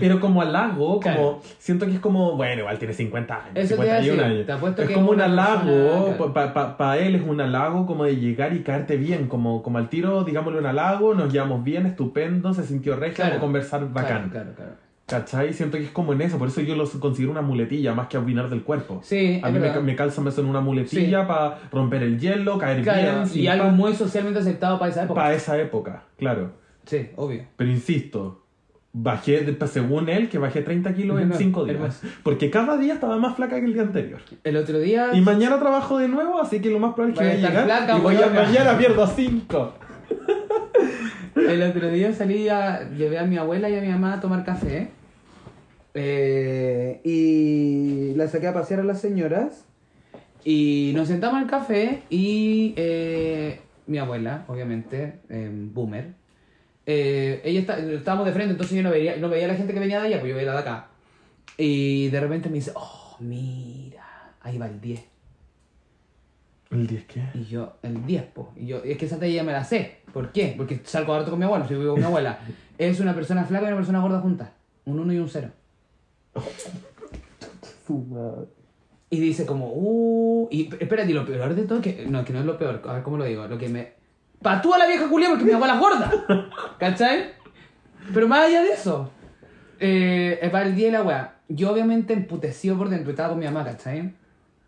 Pero como halago, como siento que es como, bueno, igual tiene 50 años. Eso te iba a 51 decir, años. te es que como un halago, persona, claro. para él es un halago como de llegar y caerte bien, como, como al tiro, digámosle un halago, nos llevamos bien, estupendo, se sintió regia, Claro. como conversar bacán. Claro, claro, claro. ¿Cachai? Siento que es como en eso, por eso yo lo considero una muletilla más que opinar del cuerpo. Sí, A mí me, me calzan eso en una muletilla para romper el hielo, caer Claro, bien, y algo pa- muy socialmente aceptado para esa época. para esa época, claro. Sí, obvio. Pero insisto, bajé, de- según él, que bajé 30 kilos en No, 5 días. hermoso. Porque cada día estaba más flaca que el día anterior. El otro día... Y mañana trabajo de nuevo, así que lo más probable es que voy a llegar flaca, y voy a, weona. mañana pierdo 5. El otro día salí a... Llevé a mi abuela y a mi mamá a tomar café. Eh, y la saqué a pasear a las señoras. Y nos sentamos en el café y eh, mi abuela, obviamente, eh, boomer, ella está, estábamos de frente, entonces yo no veía, no veía a la gente que venía de allá, pues yo veía la de acá. Y de repente me dice, oh, mira, ahí va el 10. ¿El 10 qué? Y yo, el 10, po. Y yo, es que esa talla me la sé. ¿Por qué? Porque salgo harto con mi abuelo, si vivo con mi abuela. Es una persona flaca y una persona gorda juntas. Un 1 y un 0. Y dice como, uh, y espérate, lo peor de todo, que no, que no es lo peor, a ver cómo lo digo, lo que me patúa la vieja culia porque mi abuela es gorda, ¿cachai? Pero más allá de eso, eh, para el día de la weá, yo obviamente emputecido por dentro, estaba con mi mamá, ¿cachai?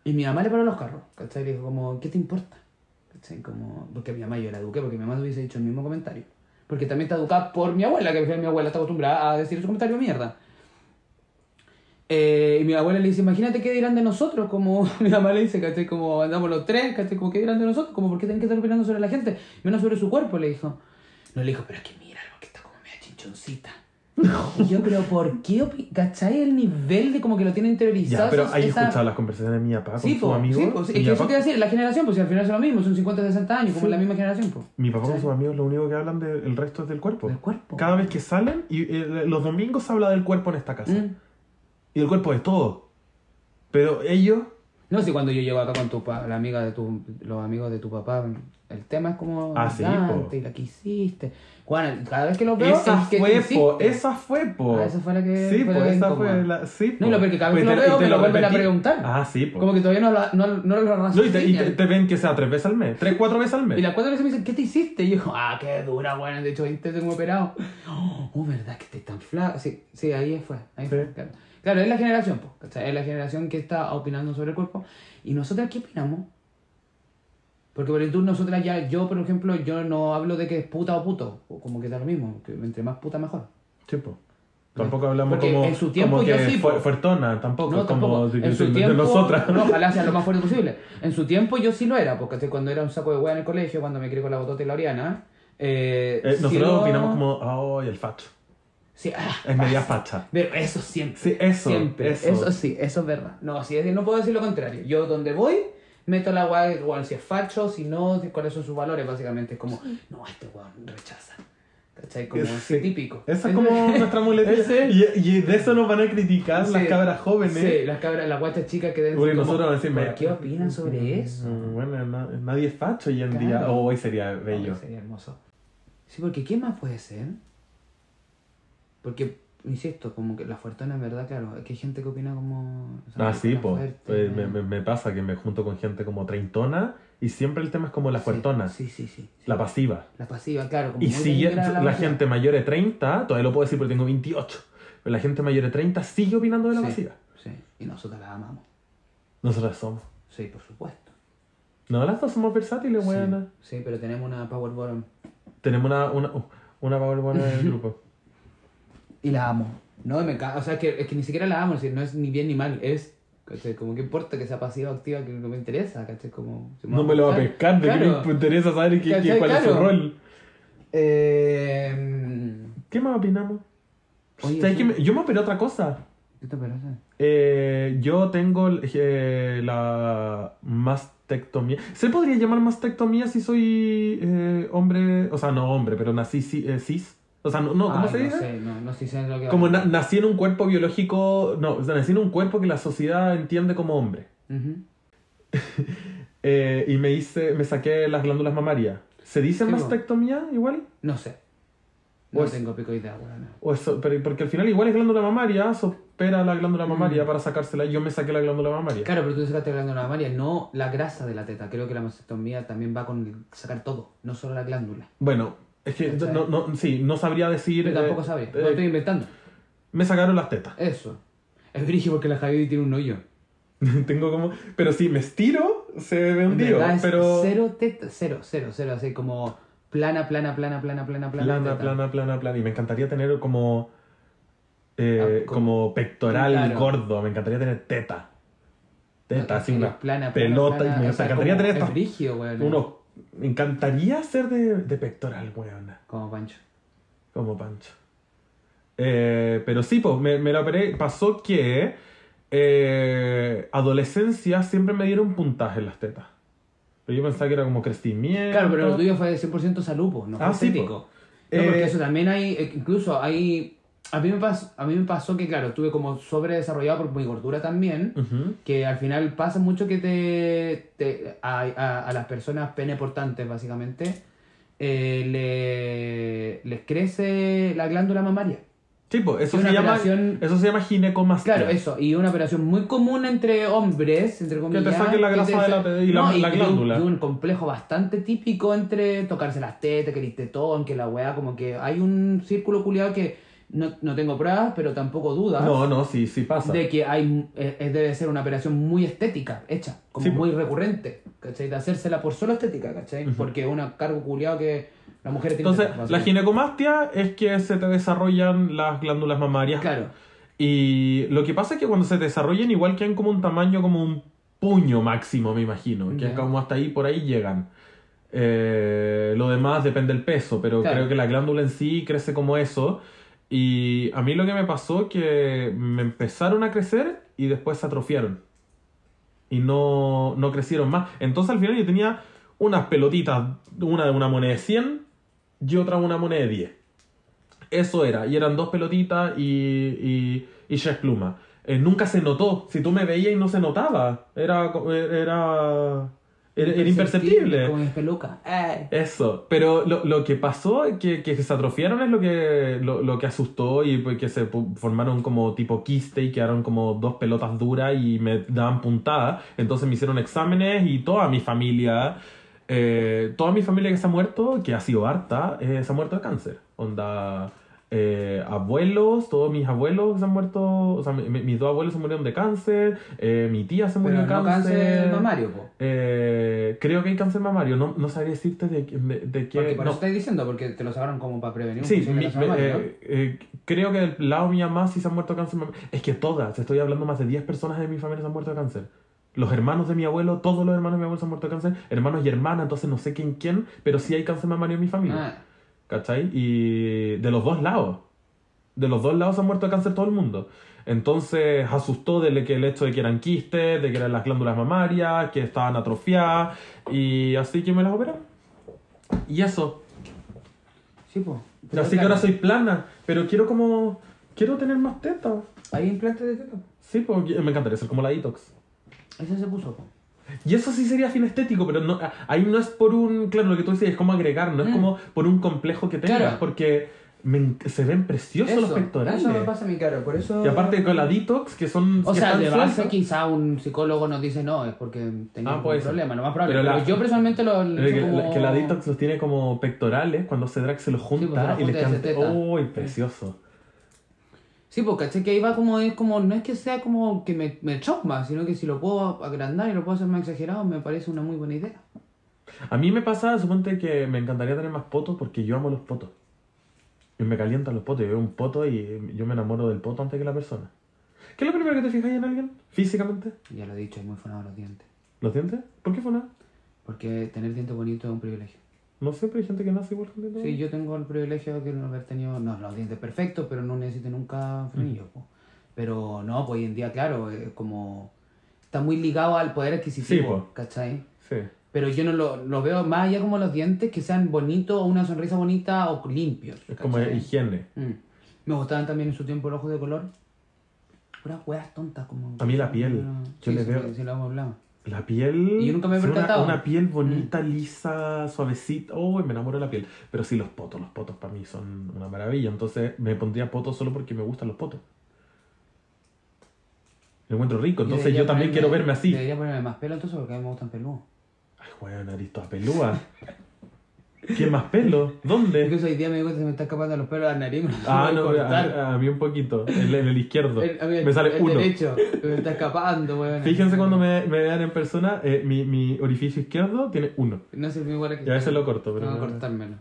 Y mi mamá le paró los carros, ¿cachai? Le dijo como, ¿qué te importa? ¿Cachai? Como, porque mi mamá yo la eduqué, porque mi mamá hubiese dicho el mismo comentario. Porque también está educada por mi abuela, que mi abuela está acostumbrada a decir su comentario mierda. Eh, y mi abuela le dice, imagínate qué dirán de nosotros, como mi mamá le dice, ¿cachai? Como andamos los tres, ¿cachai? Como qué dirán de nosotros, como por qué tienen que estar opinando sobre la gente, menos sobre su cuerpo, le dijo. No le dijo, pero es que míralo, que está como media chinchoncita. Y yo, pero ¿por qué? ¿Cachai? El nivel de como que lo tiene interiorizado. Ya, pero hay esa- escuchado las conversaciones de mi papá con Sí, su po, amigo. sí. Mi Es que eso te iba a decir, la generación, pues si al final es lo mismo, son 50, 60 años, como la misma generación, pues. Mi papá con sus amigos lo único que hablan del resto es del cuerpo. Del cuerpo. Cada vez que salen, y eh, los domingos se habla del cuerpo en esta casa. Mm. Y el cuerpo es todo. Pero ellos, No, si cuando yo llego acá con tu pa- la amiga de tu, los amigos de tu papá, el tema es como Ah, sí, y la que hiciste. Juan, cada vez que lo veo, esa es que fue, te po, esa fue, po. Ah, esa fue la que- Sí, fue po, la que esa fue la. Sí. No, no, porque cada vez Pues que lo te- veo y te me lo vuelven a preguntar. Ah, sí, po. Como que todavía no, la- no, no lo No, y, te, y te- te ven que sea tres veces al mes, tres, cuatro veces al mes. Y las cuatro veces me dicen, ¿qué te hiciste? Y yo, ah, qué dura, bueno, de hecho, ahí te tengo operado. Oh, ¿verdad que estás tan flaco? Sí, sí, ahí fue, ahí fue, Sí. claro. Claro, es la generación, po. Es la generación que está opinando sobre el cuerpo. ¿Y nosotras qué opinamos? Porque por ejemplo, nosotras ya, yo por ejemplo, yo no hablo de que es puta o puto, o como que da lo mismo, que entre más puta mejor. Sí, po. Tampoco hablamos Porque como, en su tiempo como yo sí, fue- fuertona, tampoco, No, como tampoco. de, En su de tiempo, nosotras. No, ojalá sea lo más fuerte posible. En su tiempo yo sí lo era, porque cuando era un saco de hueá en el colegio, cuando me crié con la botota y la Oriana, eh, Eh, sí nosotros lo- opinamos como, ay, el facho. Sí, ah, Es media facha. Pero eso siempre. Sí, eso, Siempre. eso. Eso. sí, eso es verdad. No, sí, es- no puedo decir lo contrario. Yo donde voy, meto la weá, igual si es facho, si no, cuáles son sus valores, básicamente. Es como, no, este weón rechaza. ¿Cachai? Como Sí. típico. Esa es como nuestra muletilla. Y, y de eso nos van a criticar las Sí. cabras jóvenes. Sí, las cabras, las guachas chicas que deben como, nosotros decimos, ¿Por qué opinan sobre eso? Mm, Bueno, na- nadie es facho hoy en día. Claro. O hoy sería bello. Ay, sería hermoso. Sí, porque ¿qué más puede ser? Porque, insisto, como que la fuertona, en verdad, claro, es que hay gente que opina como... o sea, Ah, sí, pues. me, me- me pasa que me junto con gente como treintona y siempre el tema es como la fuertona, Sí, sí, sí. la pasiva. La pasiva, claro. Como Y si la, gente mayor de 30, todavía lo puedo decir porque tengo 28, pero la gente mayor de 30 sigue opinando de la Sí, pasiva. Sí, y nosotros la amamos. Nosotras somos. Sí, por supuesto. No, las dos somos versátiles, Sí, weona. Sí, pero tenemos una power bottom. Tenemos una, una, una power buena en el grupo. Y la amo. No, me O sea, es que, es que ni siquiera la amo, es decir, no es ni bien ni mal, es... Como que importa que sea pasiva o activa, que no me interesa, ¿cachai? Como... No me lo va a pescar, de Claro. que me interesa saber qué, qué- cuál es su rol. Eh... ¿Qué más opinamos? Oye, ¿Sabes sí. qué me- yo me operé otra cosa. ¿Qué te parece? Eh, yo tengo eh, la mastectomía. ¿Se podría llamar mastectomía si soy eh, hombre? O sea, no hombre, pero nací eh, cis. O sea, no, no ¿cómo Ay, se no dice? sé, no, no sé si lo que... Como na- nací en un cuerpo biológico. No, o sea, nací en un cuerpo que la sociedad entiende como hombre. Eh, y me hice, me saqué las glándulas mamarias. ¿Se dice Sí, mastectomía igual? No sé. No Pues- tengo pico idea, weón. O eso, pero, porque al final igual es glándula mamaria, se opera la glándula mamaria Mm. para sacársela. Yo me saqué la glándula mamaria. Claro, pero tú sacaste la glándula mamaria, no la grasa de la teta. Creo que la mastectomía también va con sacar todo, no solo la glándula. Bueno, es que ¿Cachai? no, no, sí, no sabría decir. Yo tampoco eh, sabía, eh, no estoy inventando. Me sacaron las tetas. Eso. Es brígido porque la Javi tiene un hoyo. Tengo como. Pero si me estiro, se ve es Pero. cero teta, cero, cero, cero, así como plana, plana, plana, plana, plana, plana. Plana, teta. plana, plana, plana. Y me encantaría tener como. eh, Ah, como- como pectoral Claro. gordo. Me encantaría tener teta. Teta, No, así una plana, pelota. plana, y me o sea, encantaría tener Es estas. brígido, weón. Uno. Me encantaría ser de, de pectoral, weón. Como Pancho. Como Pancho. Eh, pero sí, pues me, me la operé. Pasó que. eh, adolescencia siempre me dieron puntaje en las tetas. Pero yo pensaba que era como crecimiento. Claro, pero lo tuyo fue de 100% salud, po, no fue Ah, sí. No, porque Eh, eso también hay, incluso hay... A mí, me pasó, a mí me pasó que, claro, estuve como sobredesarrollado por mi gordura también, ujú. que al final pasa mucho que te, te- a, a- a las personas pene portantes, básicamente, eh, le- les crece la glándula mamaria. Sí, pues eso Y se, llama, eso se llama ginecomastia. Claro, eso, y una operación muy común entre hombres, entre comillas. te saquen la que grasa te de la y la- la de un- glándula. Y un, complejo bastante típico entre tocarse las tetas, que el tetón, que la weá, como que hay un círculo culiado que no, no tengo pruebas, pero tampoco dudas. No, no, sí, sí pasa. De que hay, eh, debe ser una operación muy estética, hecha, como Sí, muy recurrente, ¿cachai? De hacérsela por solo estética, ¿cachai? Porque es un cargo culiado que la mujer tiene Entonces, la ginecomastia es que se te desarrollan las glándulas mamarias. Claro, Y lo que pasa es que cuando se desarrollan, igual quedan como un tamaño, como un puño máximo, me imagino. Que es como hasta ahí, por ahí llegan. Eh, lo demás depende del peso, pero Claro. creo que la glándula en sí crece como eso. Y a mí lo que me pasó que me empezaron a crecer y después se atrofiaron. Y no, no crecieron más. Entonces al final yo tenía unas pelotitas, una de una moneda de 100 y otra una moneda de 10. Eso era, y eran dos pelotitas y, y, y tres plumas. Eh, nunca se notó. Si tú me veías y no se notaba, era, era, era, era imperceptible. Como espeluca. ¡Ay! Eso, pero lo, lo que pasó, que, que se atrofiaron es lo que, lo, lo que asustó y pues que se formaron como tipo quiste y quedaron como dos pelotas duras y me daban puntadas. Entonces me hicieron exámenes y toda mi familia, eh, toda mi familia que se ha muerto, que ha sido harta, eh, se ha muerto de cáncer. Onda, eh, abuelos, todos mis abuelos se han muerto, o sea, mi- mi- mis dos abuelos se murieron de cáncer, eh, mi tía se murió Pero de no cáncer mamario, po. eh, creo que hay cáncer mamario. No, no sabría decirte de, de, de qué. Porque por no. eso estáis diciendo, porque te lo sacaron como para prevenir Sí, mi- mamario, ¿no? eh, eh, creo que del lado de mi mamá sí se han muerto de cáncer mamario. Es que todas, estoy hablando más de 10 personas de mi familia se han muerto de cáncer. Los hermanos de mi abuelo, todos los hermanos de mi abuelo se han muerto de cáncer. Hermanos y hermanas, entonces no sé quién quién, pero sí hay cáncer mamario en mi familia. Ah, ¿Cachai? Y de los dos lados. De los dos lados se han muerto de cáncer todo el mundo. Entonces asustó de que el hecho de que eran quistes, de que eran las glándulas mamarias, que estaban atrofiadas. Y así que me las operaron. Y eso. sí, pues. así que ahora soy plana. Pero quiero como. Quiero tener más tetas. ¿Hay implantes de teta? Sí, porque me encantaría ser como la detox. Ese se puso, po. Y eso sí sería fin estético, pero no, ahí no es por un. Claro, lo que tú decías es como agregar, no es Mm. como por un complejo que tengas, Claro. porque me se ven preciosos los pectorales. Eso me pasa a mi cara, por eso... Y aparte con la detox, que son. O que sea, de base sueltas. quizá un psicólogo nos dice no, es porque tenía Ah, ser. problema, no más probable. Pero Pero, la- yo personalmente lo... lo Que, como- la- que la detox los tiene como pectorales, cuando se drag se los junta pues, se los y y quedan. ¡Uy, precioso! Sí, porque caché que ahí va como, es como, no es que sea como que me, me shock más, sino que si lo puedo agrandar y lo puedo hacer más exagerado, me parece una muy buena idea. A mí me pasa, suponte que me encantaría tener más potos porque yo amo los potos. Y me calientan los potos. Yo veo un poto y yo me enamoro del poto antes que la persona. ¿Qué es lo primero que te fijáis en alguien? Físicamente. Ya lo he dicho, es muy fonado los dientes. ¿Los dientes? ¿Por qué fue nada? Porque tener dientes bonitos es un privilegio. No siempre hay gente que nace igual con dientes. Sí, yo tengo el privilegio de no haber tenido, no, los dientes perfectos, pero no necesito nunca frenillos. po. Pero no, pues hoy en día, claro, es como... Está muy ligado al poder adquisitivo, Sí. ¿cachai? Sí. Pero yo no lo, lo veo más allá como los dientes que sean bonitos o una sonrisa bonita o limpios. Es como higiene. Mm. Me gustaban también en su tiempo los ojos de color. Puras hueas tontas como... A mí la piel. Yo Sí, le veo- sí, lo hemos hablado. La piel. Y yo nunca me he una- percatado. Una, piel bonita, lisa, suavecita. Oh, me enamoro de la piel. Pero sí, los potos. Los potos para mí son una maravilla. Entonces me pondría potos solo porque me gustan los potos. Lo encuentro rico. Entonces yo también ponerme- quiero verme así. Debería ponerme más pelo entonces porque a mí me gustan peludos. Ay, weón, nariz toda pelúa. ¿Qué más pelo? ¿Dónde? Incluso hoy día me digo que se me está escapando los pelos de la nariz. Ah, no, a, a mí un poquito. En, el izquierdo. El- mí me sale el uno. derecho, me está escapando, weón. Fíjense cuando me, me vean en persona, eh, mi, mi orificio izquierdo tiene uno. No sé, mi igual que Y a veces lo corto, pero que no- cortármelo.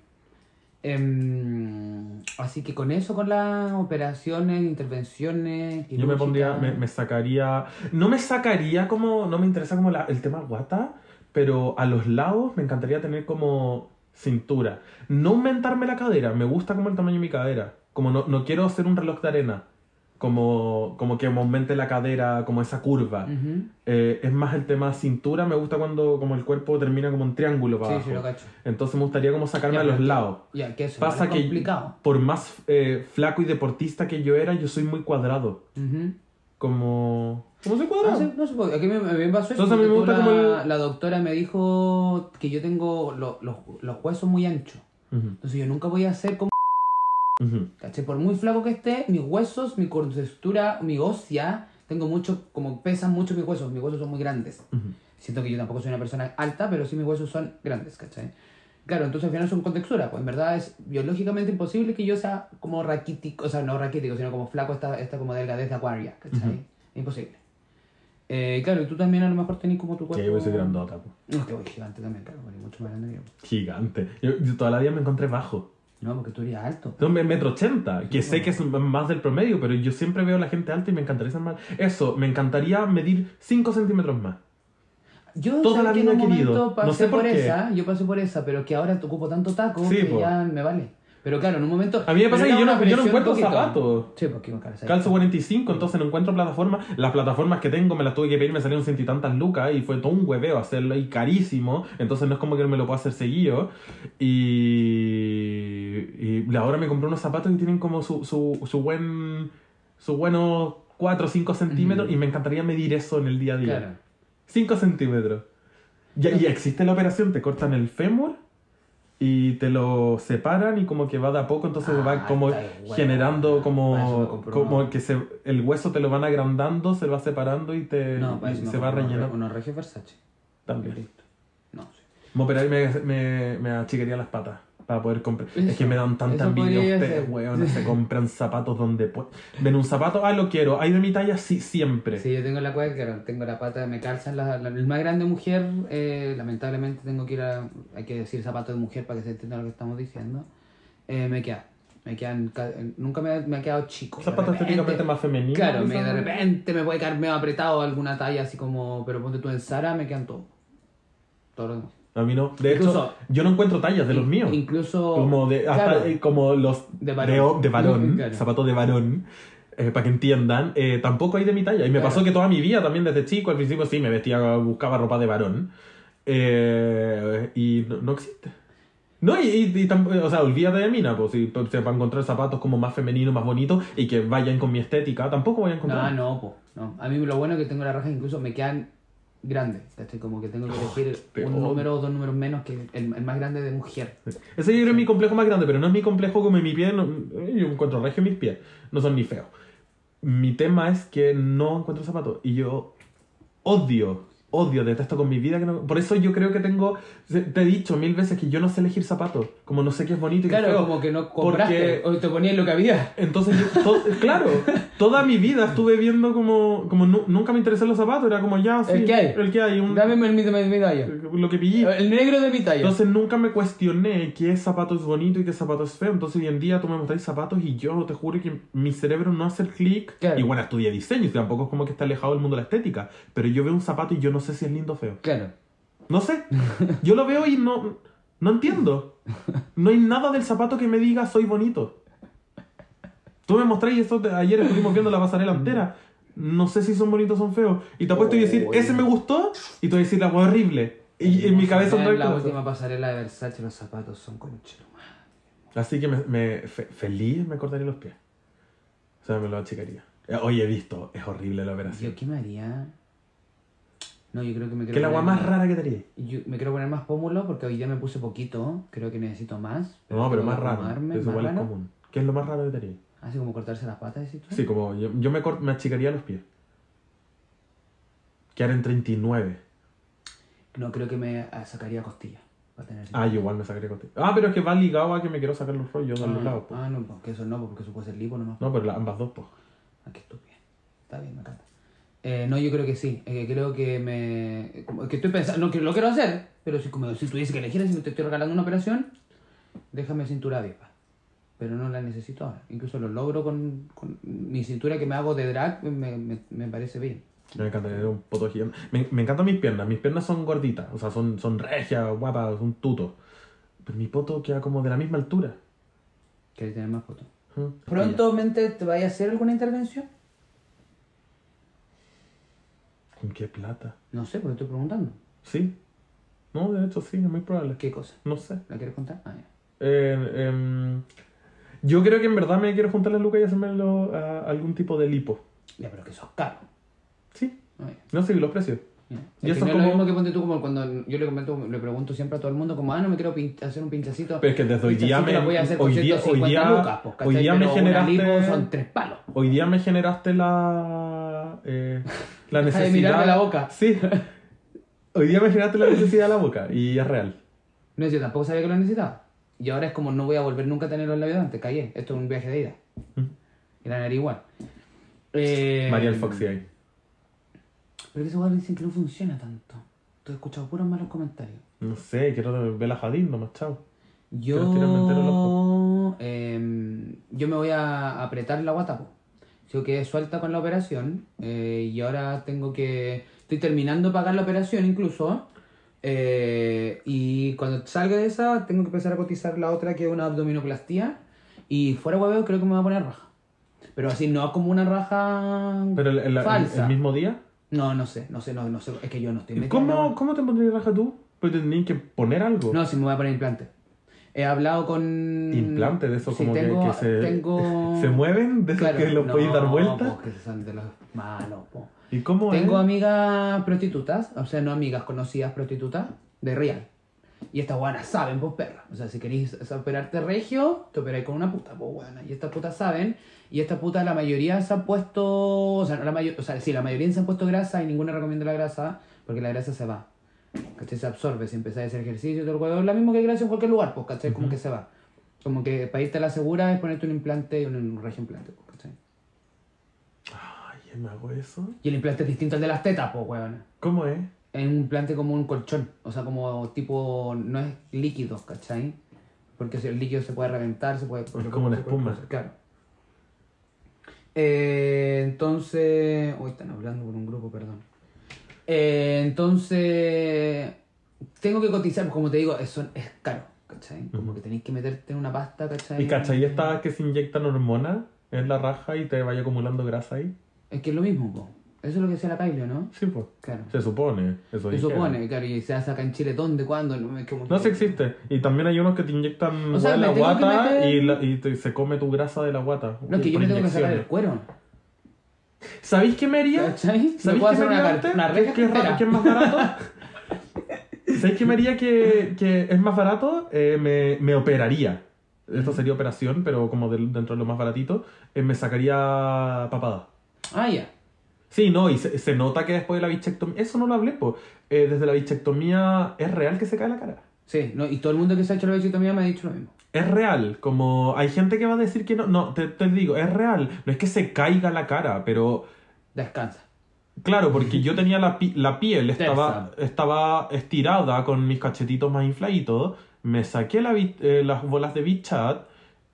Em, así que con eso, con las operaciones, intervenciones. Yo me pondría, me, me sacaría, no me sacaría como, no me interesa como la- el tema guata, pero a los lados me encantaría tener como cintura. No aumentarme la cadera, me gusta como el tamaño de mi cadera. Como no, no quiero hacer un reloj de arena, como, como que me aumente la cadera, como esa curva. Eh, es más el tema cintura, me gusta cuando como el cuerpo termina como un triángulo para Sí, abajo. sí, lo cacho. Entonces me gustaría como sacarme Ya, a los lados. Ya, que eso Pasa igual es que complicado. por más eh, flaco y deportista que yo era, yo soy muy cuadrado. Como... ¿Cómo soy No cuadrado? sé, no sé, aquí me, me pasó eso. Entonces a mí me gusta tú como la, el- la doctora me dijo que yo tengo lo- los, los huesos muy anchos. Ujú, Entonces yo nunca voy a ser como... ujú. ¿Caché? Por muy flaco que esté, mis huesos, mi contextura, mi ósea, tengo mucho, como pesan mucho mis huesos, mis huesos son muy grandes. Ujú. Siento que yo tampoco soy una persona alta, pero sí mis huesos son grandes, ¿cachai? Claro, entonces al final son con textura, pues en verdad es biológicamente imposible que yo sea como raquítico, o sea, no raquítico, sino como flaco, esta, esta como delgadez de acuaria, ¿cachai? Imposible. Eh, claro, y tú también a lo mejor tenés como tu cuerpo... Sí, yo soy grandota. po. No, que voy gigante también, claro, porque mucho más grande que yo. Gigante. Yo, yo toda la vida me encontré bajo. No, porque tú eres alto. Un metro ochenta, que sé que es más del promedio, pero yo siempre veo a la gente alta y me encantaría ser más... Eso, me encantaría medir 5 centímetros más. Yo Toda ¿sabes la vida querido. momento pasé No sé por por esa, yo pasé por esa, pero que ahora te ocupo tanto taco Sí, que po. ya me vale. Pero claro, en un momento. A mí me pasa que yo no, yo no encuentro zapatos. Sí, porque me calza. Calzo 45, entonces no encuentro plataformas. Las plataformas que tengo me las tuve que pedir, me salieron ciento y tantas lucas y fue todo un hueveo hacerlo y carísimo. Entonces no es como que me lo puedo hacer seguido. Y, y ahora me compré unos zapatos que tienen como su, su, su buen. su buenos 4 o 5 centímetros Ujú. y me encantaría medir eso en el día a día. Claro. 5 centímetros. Y, y existe la operación, te cortan el fémur y te lo separan y como que va de a poco, entonces Ah, va como bueno. generando me como, como que se, el hueso te lo van agrandando, se va separando y, te, No, y se va rellenando. re- Unos regios Versace. También. No, sí. Me operaría y me, me, me achicaría las patas para poder comprar. Es que me dan tanta envidia ustedes, weón. Se compran zapatos donde pueden. Ven un zapato, ah, lo quiero. Hay de mi talla, sí, siempre. Sí, yo tengo la cueva, claro, tengo la pata, me calzan la, la- el más grande mujer, eh, lamentablemente tengo que ir a, hay que decir zapato de mujer para que se entienda lo que estamos diciendo, eh, me queda, me quedan, ca- nunca me, ha- me ha quedado chico. Zapatos estéticamente más femeninos. Claro, me, de repente me puede caer medio apretado alguna talla así como, pero ponte tú en Zara, me quedan todos. Todo lo demás. A mí no. De Incluso- hecho, yo no encuentro tallas de los míos. Incluso... Como de, hasta, claro, eh, como los De de varón. varón, de, varón Claro. zapatos de varón, eh, para que entiendan, eh, tampoco hay de mi talla. Y me Claro. pasó que toda mi vida, también desde chico, al principio sí, me vestía, buscaba ropa de varón. Y no, no existe. No, y, y, y tam- o sea, olvídate de mina, pues, si, pues, para encontrar zapatos como más femeninos, más bonitos y que vayan con mi estética, tampoco voy a encontrar. No, no, po, no. A mí lo bueno es que tengo la raja incluso me quedan grandes, ¿cachai? Como que tengo que elegir te un número o dos números menos que el, el más grande de mujer. Ese yo creo es mi complejo más grande, pero no es mi complejo como en mi pie. no- eh, yo encuentro regio mis pies. No son ni feos. Mi tema es que no encuentro zapatos. Y yo odio, odio, detesto con mi vida. Que no- por eso yo creo que tengo. Te he dicho mil veces que yo no sé elegir zapatos. Como no sé qué es bonito y qué es Claro, feo. como que no compraste Porque- o te ponías lo que había. Entonces, yo, to- claro, toda mi vida estuve viendo como. como nu- nunca me interesaron los zapatos. Era como ya, sí, El que hay. El que hay. un- Dame el, mi- mi talla. lo que pillé. El negro de mi talla. Entonces nunca me cuestioné qué zapato es bonito y qué zapato es feo. Entonces hoy en día tú me mostráis zapatos y yo te juro que mi cerebro no hace el clic. Claro. Y bueno, estudié diseño y tampoco es como que está alejado del mundo de la estética. Pero yo veo un zapato y yo no sé si es lindo o feo. Claro. No sé. Yo lo veo y no, no entiendo. No hay nada del zapato que me diga soy bonito. Tú me mostráis esto, de- ayer estuvimos viendo la pasarela entera. No sé si son bonitos o son feos. Y te apuesto a decir, Oh, ese me gustó. Y tú vas a decir, la hueá horrible. Y en mi cabeza en otra la última pasarela de Versace los zapatos son concheros. Así que me, me- fe- feliz me cortaría los pies. O sea, me lo achicaría. Eh, Oye, he visto, es horrible la operación. ¿Yo qué me haría? No, yo creo que me ¿Qué quiero es la agua poner- más rara que te haría? Yo me quiero poner más pómulo porque hoy día me puse poquito. Creo que necesito más. No, pero tengo más que Eso más igual es común. ¿Qué es lo más raro que te haría? Así como cortarse las patas, decís tú. Sí, como yo, yo me, cort- me achicaría los pies. Quedar en 39. No, creo que me ah, sacaría costillas. Para tener Ah, yo igual me sacaría costilla. Ah, pero es que va ligado a que me quiero sacar los rollos de los ah, lados. po. ah, no, porque eso no, porque eso puede ser lipo nomás. No, pero la- ambas dos, pues. Ah, qué estúpido. Está bien, me encanta. Eh, no, yo creo que sí. Eh, creo que me. como que estoy pensando. No que lo quiero hacer, pero si, como, si tuviese que elegir, si te estoy regalando una operación, déjame cintura avispa. Pero no la necesito ahora. Incluso lo logro con, con mi cintura que me hago de drag, me, me, me parece bien. Me encanta tener un poto gigante. Me, me encantan mis piernas. Mis piernas son gorditas. O sea, son, son regias, guapas, son tutos. Pero mi poto queda como de la misma altura. ¿Quieres tener más fotos? ¿Mm? ¿Prontamente te vaya a hacer alguna intervención? ¿Con qué plata? No sé, porque estoy preguntando. Sí. No, de hecho sí, es muy probable. ¿Qué cosa? No sé. ¿La quieres contar? Ah, ya. Eh, em, yo creo que en verdad me quiero juntar las lucas y hacerme a algún tipo de lipo. Ya, pero que sos caro. Sí. Ah. No sé los precios. Ya. Y Es eso que es no es lo como- mismo que ponte tú como cuando yo le comento, le pregunto siempre a todo el mundo como, ah, no me quiero hacer un pinchacito. Pero es que desde hoy día me- lo voy a hacer con hoy día- hoy 150 día- lucas, pues, día me generaste- lipo son tres palos. Hoy día me generaste la. eh, la de necesidad. mirarme la boca. Sí. Hoy día me generaste la necesidad de la boca y es real. No, yo tampoco sabía que lo necesitaba. Y ahora es como no voy a volver nunca a tenerlo en la vida antes, callé. Esto es un viaje de ida. Mm. Y la nariz igual. Eh, María el Foxy ahí. Pero que eso igual dicen que no funciona tanto. Tú has escuchado puros malos comentarios. No sé, quiero ver la Jadín nomás, chao. Quiero el Yo, em, yo me voy a apretar la guata, po. Yo quedé suelta con la operación eh, y ahora tengo que... Estoy terminando de pagar la operación incluso. eh, y cuando salga de esa, tengo que empezar a cotizar la otra que es una abdominoplastía. Y fuera hueveo creo que me va a poner raja. Pero así, no como una raja Pero el, el- el- falsa. el mismo día. No, no sé, no sé, no, no sé. Es que yo no estoy ¿Y metida en la- ¿Cómo, ¿Cómo te pondrías raja tú? Pues tendrías que poner algo. No, si me voy a poner implante. He hablado con... Implante de esos Sí, como que- tengo- que, se, tengo- se mueven, de esos Claro, que los no, podéis dar vuelta. pues, que son de los malos, po. ¿Y cómo Tengo es? amigas prostitutas, o sea, no amigas, conocidas prostitutas, de real. Y estas buenas saben, pues perra. O sea, si queréis operarte regio, te operáis con una puta, pues buena. Y estas putas saben, y estas putas la mayoría se han puesto, o sea, no la mayo- o sea, sí, la mayoría se han puesto grasa y ninguna recomienda la grasa, porque la grasa se va. ¿Cachai? Se absorbe si empezáis a hacer ejercicio todo el huevo. Es lo mismo que grasa en cualquier lugar, pues, ¿cachai? Como que se va. Como que para irte a la segura es ponerte un implante y un, un regio implante, pues, ¿cachai? Ay, ¿me hago eso? Y el implante es distinto al de las tetas, pues, weón. ¿Cómo es? Es un implante como un colchón, o sea, como tipo, no es líquido, ¿cachai? Porque el líquido se puede reventar, se puede... como una puede- espuma. Claro. Eh, entonces... Hoy están hablando por un grupo, perdón. Eh, entonces... Tengo que cotizar, pues, como te digo, eso es caro, ¿cachai? Como que tenéis que meterte en una pasta, ¿cachai? ¿Y cachai esta que se inyectan hormonas en la raja y te vaya acumulando grasa ahí? Es que es lo mismo, po. Eso es lo que decía la Kylie, ¿no? Sí, pues. Claro. Se supone. Eso Se supone, claro, y se hace acá en Chile, ¿dónde? ¿Cuándo? No, como- No, sí existe. Y también hay unos que te inyectan O sea, hueá en la guata meter- y, la- y te- se come tu grasa de la guata. No, es que yo me tengo que sacar el cuero. ¿Sabéis qué me haría? ¿Sabéis qué me hacer una, haría una ¿Qué- reja qué es qué más barato? ¿Sabéis qué me haría que, que es más barato? Eh, me, me operaría. Esto sería operación, pero como dentro de lo más baratito, eh, me sacaría papada. Ah, ya. Sí, no, y se, se nota que después de la bichectomía... Eso no lo hablé, pues. desde la bichectomía, ¿es real que se cae la cara? Sí, no, y todo el mundo que se ha hecho la bichectomía me ha dicho lo mismo. Es real, como hay gente que va a decir que no, no, te, te digo, es real, no es que se caiga la cara, pero Descansa. claro, porque yo tenía la, pi- la piel, estaba, estaba estirada con mis cachetitos más infladitos, me saqué la eh, las bolas de Bichat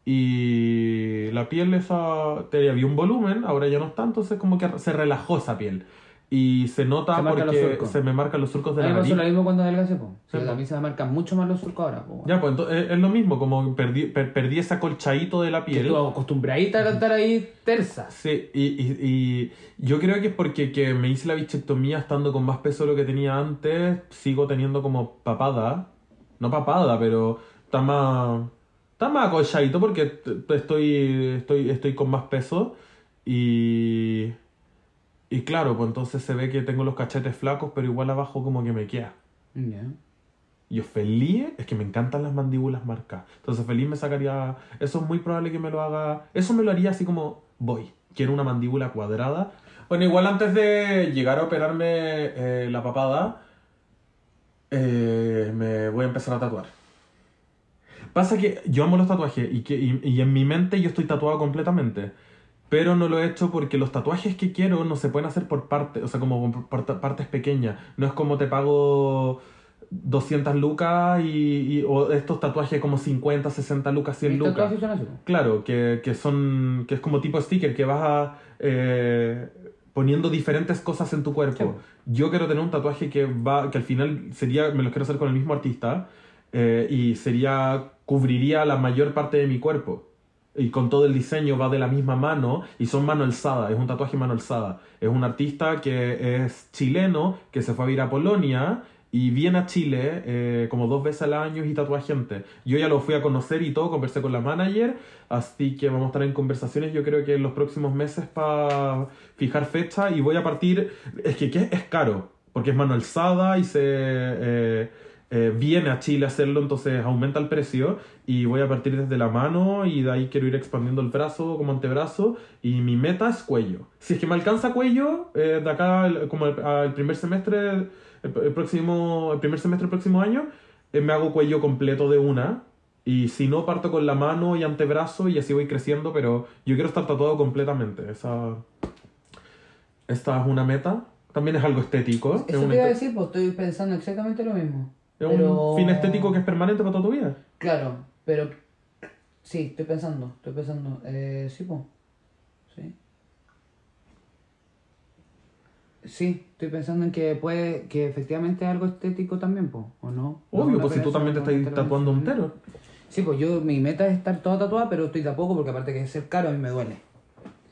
y la piel esa, te- había un volumen, ahora ya no está, entonces como que se relajó esa piel. Y se nota Se porque se me marcan los surcos de la nariz. lo mismo cuando adelgacé, po. Sí, a mí se me marcan mucho más los surcos ahora, po. Ya, pues entonces es, lo mismo, como perdí, per- perdí ese acolchadito de la Que piel. tú acostumbradita a cantar ahí tersa. Sí, y, y- y yo creo que es porque que me hice la bichectomía estando con más peso de lo que tenía antes, sigo teniendo como papada. No papada, pero está más. Está más acolchadito porque estoy, estoy, estoy con más peso. Y. Y claro, pues entonces se ve que tengo los cachetes flacos, pero igual abajo como que me queda. Ya. Yo feliz, es que me encantan las mandíbulas marcadas. Entonces feliz me sacaría... Eso es muy probable que me lo haga... Eso me lo haría así como, voy, quiero una mandíbula cuadrada. Bueno, igual antes de llegar a operarme eh, la papada, eh, me voy a empezar a tatuar. Pasa que yo amo los tatuajes y, que, y, y en mi mente yo estoy tatuado completamente. Pero no lo he hecho porque los tatuajes que quiero no se pueden hacer por partes, o sea, como por par- partes pequeñas. No es como te pago 200 lucas y, y- o estos tatuajes como 50, 60 lucas, 100 Mis lucas. po. Claro, que, que son. que es como tipo sticker, que vas a, eh, poniendo diferentes cosas en tu cuerpo. Yo quiero tener un tatuaje que va. que al final sería. me lo quiero hacer con el mismo artista. eh, y sería. cubriría la mayor parte de mi cuerpo. Y con todo el diseño va de la misma mano y son mano alzada, es un tatuaje mano alzada. Es un artista que es chileno, que se fue a vivir a Polonia y viene a Chile eh, como dos veces al año y tatúa gente. Yo ya lo fui a conocer y todo, conversé con la manager, así que vamos a estar en conversaciones yo creo que en los próximos meses para fijar fecha y voy a partir, es que es caro, porque es mano alzada y se... eh, eh, viene a Chile a hacerlo, entonces aumenta el precio y voy a partir desde la mano y de ahí quiero ir expandiendo el brazo como antebrazo y mi meta es cuello. Si es que me alcanza cuello, eh, de acá al- como el, al primer semestre, el, el próximo, el primer semestre del próximo año, eh, me hago cuello completo de una. Y si no, parto con la mano y antebrazo y así voy creciendo, pero yo quiero estar tatuado completamente. Esa, esta es una meta. También es algo estético. es Eso te iba a decir, pues estoy pensando exactamente lo mismo. Es Pero- un fin estético que es permanente para toda tu vida. Claro, pero sí, estoy pensando, estoy pensando. Eh, sí, pues. Sí. Sí, estoy pensando en que puede, que efectivamente es algo estético también, pues, ¿o no? Obvio, pues si tú también te estás tatuando entero. Sí, pues yo, mi meta es estar toda tatuada, pero estoy tampoco porque aparte que es ser caro, a mí me duele.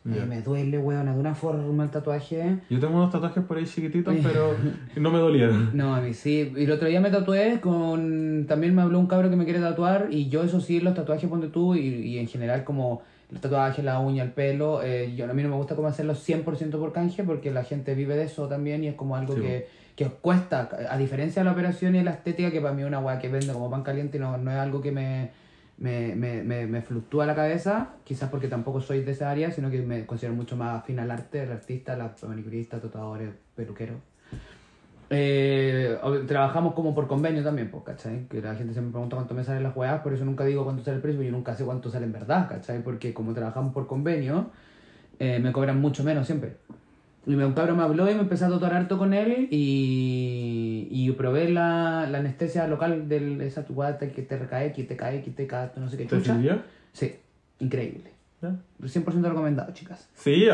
Ya. me duele, weón, de una forma el tatuaje. Yo tengo unos tatuajes por ahí chiquititos, pero no me dolieron. No, a mí sí. Y el otro día me tatué con... También me habló un cabro que me quiere tatuar y yo eso sí, los tatuajes ponte tú y, y en general como los tatuajes, la uña, el pelo, eh, yo, a mí no me gusta como hacerlos 100% por canje porque la gente vive de eso también y es como algo Sí, que, que cuesta, a diferencia de la operación y la estética que para mí es una weá que vende como pan caliente y no, no es algo que me, me, me, me, me fluctúa la cabeza, quizás porque tampoco soy de esa área, sino que me considero mucho más afín al arte, el artista, la manicurista, tatuadores, peluqueros. Eh, trabajamos como por convenio también, pues, ¿cachai? Que la gente siempre me pregunta cuánto me salen las weas, por eso nunca digo cuánto sale el precio, yo nunca sé cuánto sale en verdad, ¿cachai? Porque como trabajamos por convenio, eh, me cobran mucho menos siempre. Y un cabrón me habló y me empecé a tatuar harto con él y, y probé la, la anestesia local de esa wea que te recae, que te cae, que te cae, no sé qué ¿Te chucha. sirvió? Sí, increíble. ¿Ya? 100% recomendado, chicas. Sí,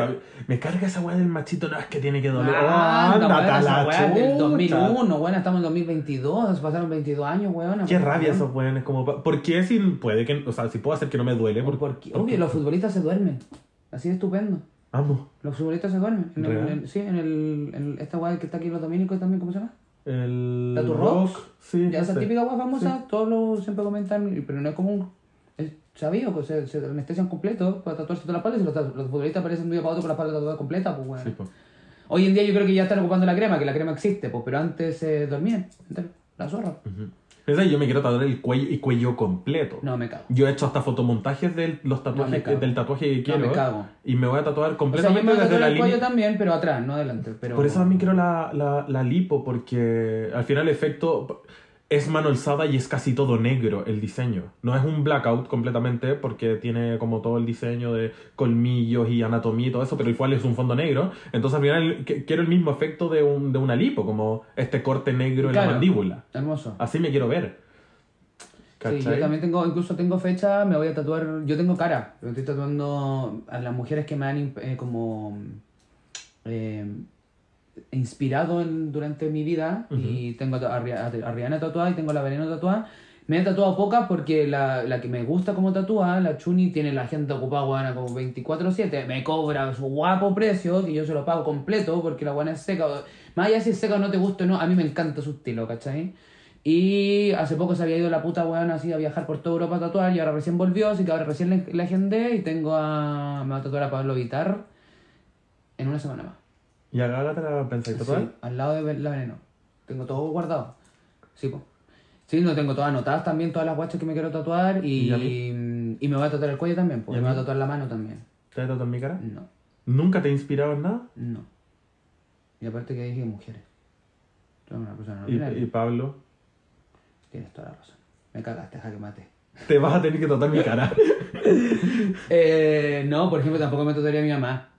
me carga esa weá del machito, no es que tiene que doler. Ah, anda, Ándate weón, a esa la weá del chucha. 2001, bueno, estamos en 2022, pasaron 22 años, weón. Qué rabia esos weones, como... ¿Por qué si puede que... O sea, si puedo hacer que no me duele? Por, Por, porque, obvio, los futbolistas se duermen. Así de estupendo. Amo. Los futbolistas se duermen. En el- en sí, en, el, en esta weá que está aquí en los dominicos también, ¿cómo se llama? El... ¿Tattoo rock? Sí, Ya esa típica weá famosa, todos lo siempre comentan, pero no es como un. Es sabido que se, se anestesian completo para tatuarse toda la espalda y los, los futbolistas aparecen de un día para otro con la espalda tatuada completa, pues weón. Sí, po. Hoy en día yo creo que ya están ocupando la crema, que la crema existe, pues, pero antes se dormían, entero, la zorra. Ujú. Esa, yo me quiero tatuar el cuello y cuello completo. No, me cago. Yo he hecho hasta fotomontajes de los No, tatuajes, del tatuaje que No, quiero. me cago. Y me voy a tatuar O sea, yo completamente me voy a tatuar el cuello línea. también, pero atrás, no adelante. Pero... Por eso también quiero la, la, la lipo, porque al final el efecto es mano alzada y es casi todo negro el diseño. No es un blackout completamente, porque tiene como todo el diseño de colmillos y anatomía y todo eso, pero igual es un fondo negro. Entonces al final quiero el mismo efecto de, un, de una lipo, como este corte negro en la mandíbula. Hermoso. Así me quiero ver. Sí, yo también tengo, incluso tengo fecha, me voy a tatuar, yo tengo cara, pero estoy tatuando a las mujeres que me han eh, como eh, inspirado en- durante mi vida y tengo a, a Rihanna tatuada y tengo a la Veneno tatuada. Me he tatuado pocas porque la, la que me gusta como tatúa, la Chuni, tiene la gente ocupada, guana, como 24-7. Me cobra su guapo precio, que yo se lo pago completo porque la guana es seca. Más allá si es seca o no te gusta o no, a mí me encanta su estilo, ¿cachai? Y hace poco se había ido la puta weón así a viajar por toda Europa a tatuar y ahora recién volvió, así que ahora recién le agendé y tengo a. Me va a tatuar a Pablo Vitar en una semana más. ¿Y a Gaga te la pensáis tatuar? Sí, al lado de la veneno. Tengo todo guardado. Sí, pues. Sí, no tengo todas anotadas también, todas las guachas que me quiero tatuar y, ¿Y me voy a tatuar el cuello también, pues. ¿Y Me voy a tatuar la mano también. ¿Te has tatuado en mi cara? No, ¿Nunca te he inspirado en nada? no. Y aparte que dije mujeres. Soy una persona no ¿Y, Pablo? tienes toda la razón. Me cagaste, jaque mate. Te vas a tener que tatuar mi cara. Eh, no, por ejemplo, tampoco me tatuaría a mi mamá.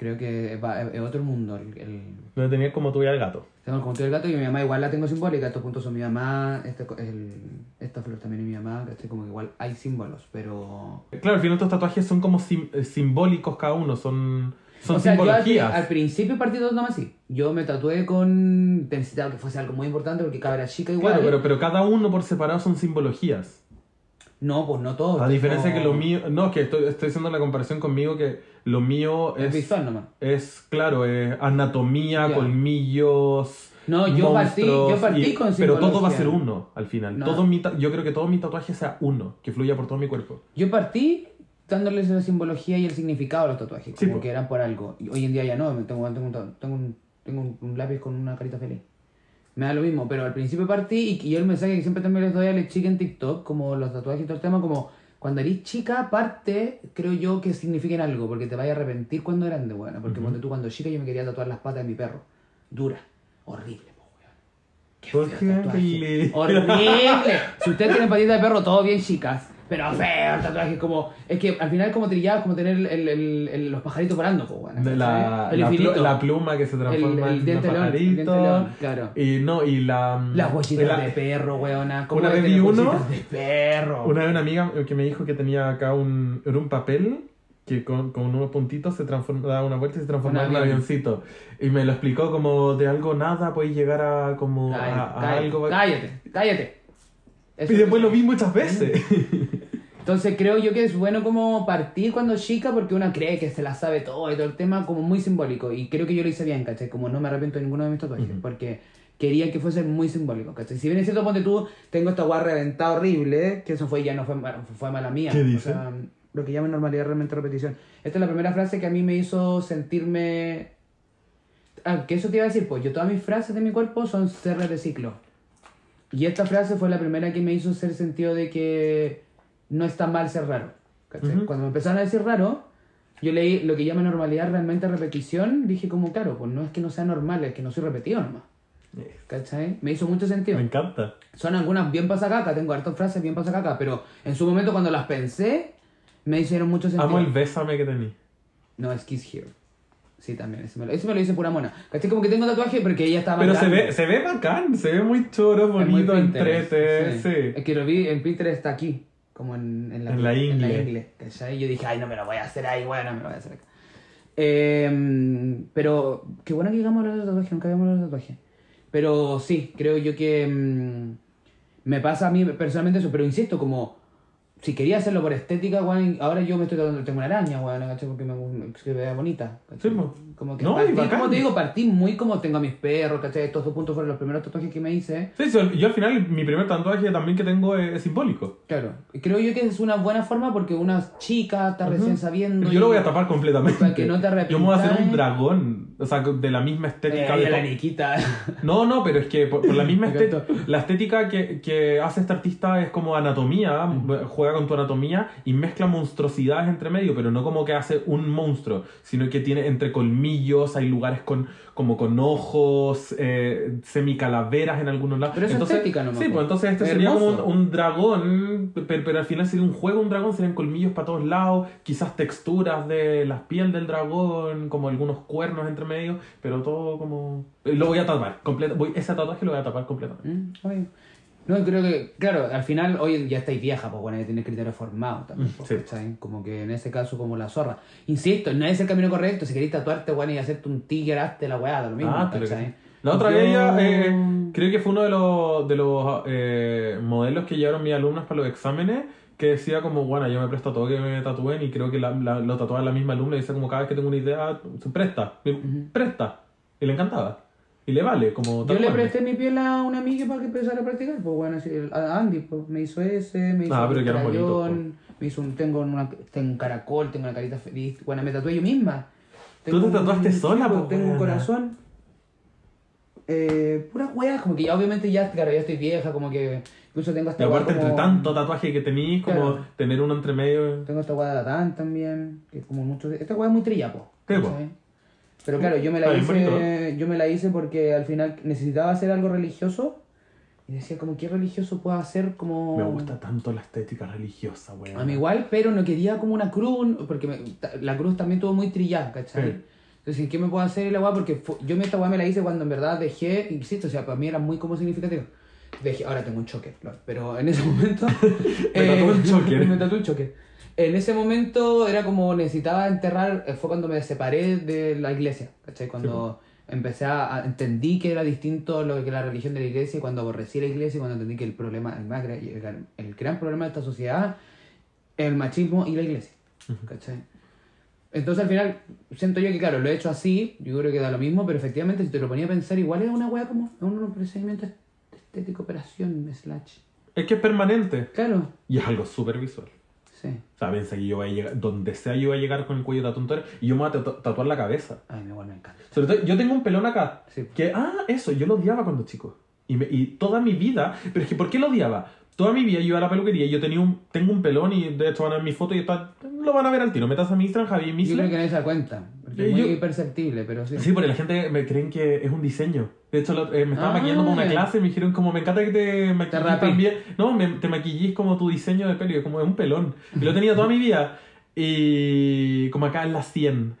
Creo que va- es otro mundo. El, el- No tenía como tuviera el gato. Tengo el control del gato y mi mamá igual la tengo simbólica. Estos puntos son mi mamá, este, el, esta flor también es mi mamá. ¿cachai? Como que igual hay símbolos, pero... Claro, al final estos tatuajes son como sim- eh, simbólicos cada uno, son, son o sea, yo al, simbologías. al principio partí tatuándome así. Yo me tatué con... Necesitaba que fuese algo muy importante porque cada chica igual. Claro, pero, pero cada uno por separado son simbologías. No, pues no todo. A diferencia que lo mío. No, es que estoy, estoy haciendo la comparación conmigo que lo mío Es es. visual nomás. Es, claro, es anatomía, Ya. colmillos. No, yo partí- yo partí y- con Pero todo va a ser uno al final. No. Todo mi yo creo que todo mi tatuaje sea uno, que fluya por todo mi cuerpo. Yo partí dándoles la simbología y el significado a los tatuajes, Sí, como po. que eran por algo. Y hoy en día ya no, tengo, tengo, tengo, un, tengo un- un lápiz con una carita feliz. Me da lo mismo, pero al principio partí y, y el mensaje que siempre también les doy a las chicas en TikTok, como los tatuajes y todo el tema, como cuando eres chica, parte, creo yo que signifiquen algo, porque te vayas a arrepentir cuando grande, bueno. Porque ponte tú cuando chica yo me quería tatuar las patas de mi perro. Dura, horrible. Qué ¿Por feo tatuaje. Horrible. Si ustedes tienen patitas de perro, todo bien chicas. Pero feo el tatuaje, como. Es que al final es como trillado, es como tener el, el- el- los pajaritos volando, pues, bueno. De la, El la, plu- infinito. la pluma que se transforma El- en diente un león, el diente león, claro. Y no, y la. Las huellitas la- de perro, weona. ¿Cómo una vez vi uno- de perro. Una vez una amiga que me dijo que tenía acá un, era un papel que con, con unos puntitos se transforma, daba una vuelta y se transformaba en Un avioncito. Y me lo explicó como de algo nada, puedes llegar a como Cállate, a cállate, algo. cállate, cállate. Eso Y después es- lo vi muchas veces. Entonces creo yo que es bueno como partir cuando chica porque una cree que se la sabe todo y todo el tema como muy simbólico. Y creo que yo lo hice bien, ¿cachai? Como no me arrepiento de ninguno de mis tatuajes porque quería que fuese muy simbólico, ¿cachai? Si bien es cierto, ponte tú, tengo esta guarra reventada horrible, que eso fue ya no fue, fue mala mía. ¿Qué O dice? sea, lo que llaman normalidad realmente repetición. Esta es la primera frase que a mí me hizo sentirme... Ah, que eso te iba a decir, pues yo todas mis frases de mi cuerpo son cierres de ciclo. Y esta frase fue la primera que me hizo hacer sentido de que no está mal ser raro. Cuando me empezaron a decir raro, yo leí lo que llama normalidad realmente repetición, dije como, claro, pues no es que no sea normal, es que no soy repetido nomás. ¿Cachai? Me hizo mucho sentido. me encanta. Son algunas bien pasacaca, tengo hartas frases bien pasacaca, pero en su momento cuando las pensé, me hicieron mucho sentido. Amo el bésame que tení. No, es Kiss Here. Sí, también, ese me lo, ese me lo hice pura mona. ¿Cachai? Como que tengo tatuaje porque ella estaba Pero se ve, se ve bacán, se ve muy choro, bonito, entrete, sí. sí. Es que lo vi en Pinterest está aquí, como en, en la, En la En la ingle. ¿cachai? Y yo dije, ay, no me lo voy a hacer ahí, bueno, me lo voy a hacer acá. Eh, pero qué bueno que llegamos a hablar de tatuaje, nunca habíamos hablado de tatuaje. Pero sí, creo yo que mm, me pasa a mí personalmente eso, pero insisto, como si quería hacerlo por estética, weón, ahora yo me estoy tatuando, tengo una araña, weón, ¿cachai? Porque me, me- que vea bonita. ¿cachai? Sí, po. Como que No, y partí, bacán. como te digo, partí muy como tengo a mis perros, ¿cachai? Estos dos puntos fueron los primeros tatuajes que me hice. Sí, sí, yo al final mi primer tatuaje también que tengo es, es simbólico. Claro, creo yo que es una buena forma porque una chica está recién sabiendo. Yo lo y- voy a tapar completamente. Para que no te Yo me voy a hacer un arrepientas. dragón, o sea, de la misma estética Eh, de la Niquita. No, no, pero es que por, por la misma estética, la estética que, que hace este artista es como anatomía, juega con tu anatomía y mezcla monstruosidades entre medio, pero no como que hace un monstruo, sino que tiene entre colmillos, hay lugares con como con ojos, eh, semicalaveras en algunos lados. Pero es entonces, estética nomás, Sí, pues. pues entonces este Es sería como un, un dragón, pero, pero al final sería un juego, un dragón, serían colmillos para todos lados, quizás texturas de las pieles del dragón, como algunos cuernos entre medio, pero todo como... Lo voy a tapar, completo, voy, ese tatuaje lo voy a tapar completamente. Mm. No, creo que, claro, al final hoy ya estáis vieja, pues bueno, ya tienes criterio formado también, pues, sí. ¿cachai? Como que en ese caso, como la zorra. Insisto, no es el camino correcto. Si queréis tatuarte, bueno, y hacerte un tigre, hazte la weá, lo mismo, Ah, La otra vez ella, eh, creo que fue uno de los, de los eh, modelos que llevaron mis alumnas para los exámenes, que decía como, bueno, yo me presto todo que me tatúen y creo que la, la- lo tatuaba la misma alumna y dice como cada vez que tengo una idea, se presta, presta. Y le encantaba. Y le vale, como Yo le presté mi piel a una amiga para que empezara a practicar, pues bueno, así, a Andy, pues me hizo ese, me hizo Ah, un pero bonitos, crayón, me hizo un, tengo, una, tengo un caracol, tengo una carita feliz, bueno, me tatué yo misma. Tú te Tengo tatuaste un- sola, pues, Tengo un corazón. Eh, pura weá, como que ya obviamente ya, claro, ya estoy vieja, como que incluso tengo Y esta aparte, weá como- entre tanto tatuaje que tenéis, como Claro. tener uno entre medio. Tengo esta weá de Adán también, que es como mucho... Esta weá es muy trilla, po. Sí, po. Pero claro, yo me la hice bonito. yo me la hice porque al final necesitaba hacer algo religioso Y decía, como, ¿qué religioso puedo hacer como... Me gusta tanto la estética religiosa, weón. A mí igual, pero no quería como una cruz, porque me- la cruz también tuvo muy trillada, ¿cachai? Sí. Entonces, ¿qué me puedo hacer la weá? Porque fu- yo me esta weá me la hice cuando en verdad dejé, insisto, o sea, para mí era muy como significativo. Dejé, ahora tengo un choque, pero en ese momento... Me tatué un choker. me tatué un choker. En ese momento era como necesitaba enterrar, eh, fue cuando me separé de la iglesia, ¿cachai? Cuando empecé a, entendí que era distinto lo que la religión de la iglesia, y cuando aborrecí la iglesia, y cuando entendí que el problema, el, más el, el gran problema de esta sociedad el machismo y la iglesia, ¿cachai? Entonces al final siento yo que claro, lo he hecho así, yo creo que da lo mismo, pero efectivamente si te lo ponía a pensar igual es una weá como, un procedimiento estético, operación, slash. Es que es permanente. Claro, Y es algo súper visual. Sí. O sea, piensa que yo voy a llegar, donde sea yo voy a llegar con el cuello tatuado y yo me voy a tatu- tatuar la cabeza. Ay, me igual me encanta. Sobre todo, yo tengo un pelón acá. Sí. Que, ah, eso, yo lo odiaba cuando chico. Y, me- y toda mi vida, pero es que ¿por qué lo odiaba? Toda mi vida yo iba a la peluquería y yo tenía un, tengo un pelón y de hecho van a ver mi foto y está, lo van a ver al tiro. Metas a mi Instagram, Javi Yo creo que nadie se da cuenta, porque es Eh, muy imperceptible, pero sí. Sí, porque la gente me creen que es un diseño. De hecho, lo- eh, me estaba Ah, maquillando para una ya. clase y me dijeron como, me encanta que te maquilles también. No, me, te maquillís como tu diseño de pelo, como es un pelón. Y lo tenía toda mi vida. Y como acá en la 100.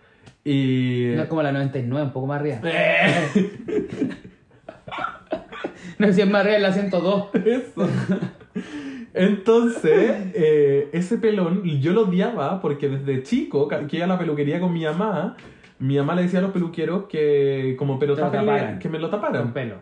Y... No como la 99, un poco más arriba. Eh, No, si es más arriba es la 102. Eso. Entonces, eh, ese pelón yo lo odiaba porque desde chico, que iba a la peluquería con mi mamá, mi mamá le decía a los peluqueros que, como, pero que me lo Con taparan. pelo.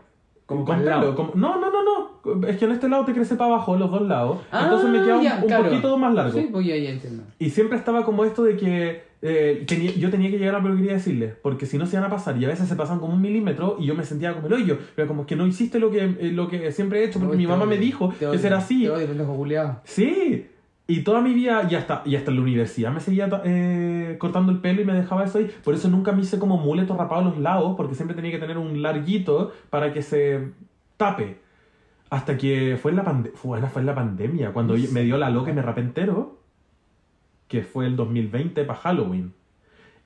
Con, para el pelo. lado. como- no, no, no, no. Es que en este lado te crece para abajo, los dos lados. Entonces me Ah, queda un, ya, un claro. poquito más largo. Sí, pues ya, ya entiendo. Y siempre estaba como esto de que eh, tenía- yo tenía que llegar a la peluquería y decirle, porque si no se iban a pasar, y a veces se pasan como un milímetro y yo me sentía como el hoyo, pero como que no hiciste lo que, eh, lo que siempre he hecho, porque Uy, mi mamá me dijo que odio, será así. Te odio. Sí, y toda mi vida, y hasta, y hasta en la universidad me seguía eh, cortando el pelo y me dejaba eso ahí, por eso nunca me hice como muleto rapado a los lados, porque siempre tenía que tener un larguito para que se tape. Hasta que fue en la, pande fue, fue en la pandemia, cuando yo- me dio la loca y me rapé entero, que fue el 2020 para Halloween.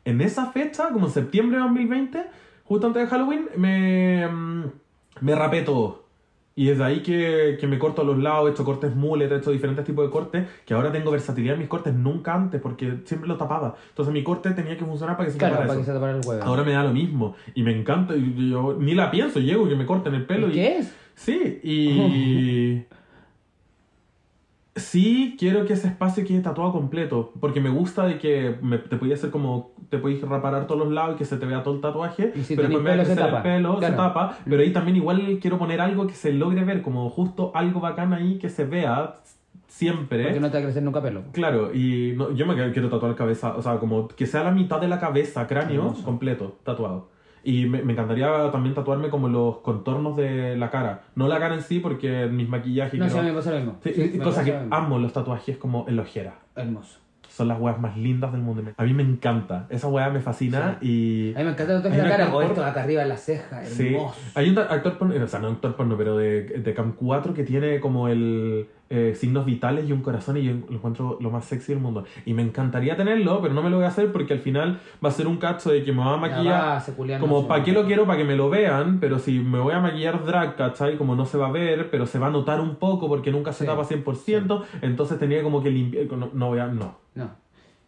En esa fecha, como en septiembre de 2020, justo antes de Halloween, me, mm, me rapé todo. Y desde ahí que, que me corto a los lados, he hecho cortes mullet, he hecho diferentes tipos de cortes, que ahora tengo versatilidad en mis cortes, nunca antes, porque siempre lo tapaba. Entonces mi corte tenía que funcionar para que se Claro, tapara para que eso. se tapara el huevo. Ahora me da lo mismo. Y me encanta, y yo ni la pienso, llego y que me corten el pelo. y- ¿Qué es? Sí, y... Sí, quiero que ese espacio quede tatuado completo, porque me gusta de que me- te podía hacer como, te podéis reparar todos los lados y que se te vea todo el tatuaje, Y si pero después me se crecer el tapa. pelo, se tapa, pero ahí también igual quiero poner algo que se logre ver, como justo algo bacán ahí que se vea siempre. Porque no te va a crecer nunca pelo. Claro, y no- yo me quiero tatuar la cabeza, o sea, como que sea la mitad de la cabeza, cráneo, completo, tatuado. Y me, me encantaría también tatuarme como los contornos de la cara. No la cara en sí, porque mis maquillajes... No, sí, mí me pasa lo mismo. Sí, Sí, cosa que lo mismo. amo los tatuajes como en la ojera. Hermoso. Son las weas más lindas del mundo. A mí me encanta. Esa wea me fascina y... A mí me encanta el tatuaje de la cara. O esto acá arriba en la ceja. Sí. Hermoso. Hay un actor porno, o sea, no actor porno, pero de, de Cam 4 que tiene como el eh, signos vitales y un corazón y yo lo encuentro lo más sexy del mundo. Y me encantaría tenerlo, pero no me lo voy a hacer porque al final va a ser un cacho de que me va a maquillar. Va, se Como. ¿para qué lo quiero? Para que me lo vean, pero si me voy a maquillar drag, ¿cachai? Como no se va a ver, pero se va a notar un poco porque nunca se Sí, tapa 100%, entonces tenía como que limpiar, no, no voy a, no. No.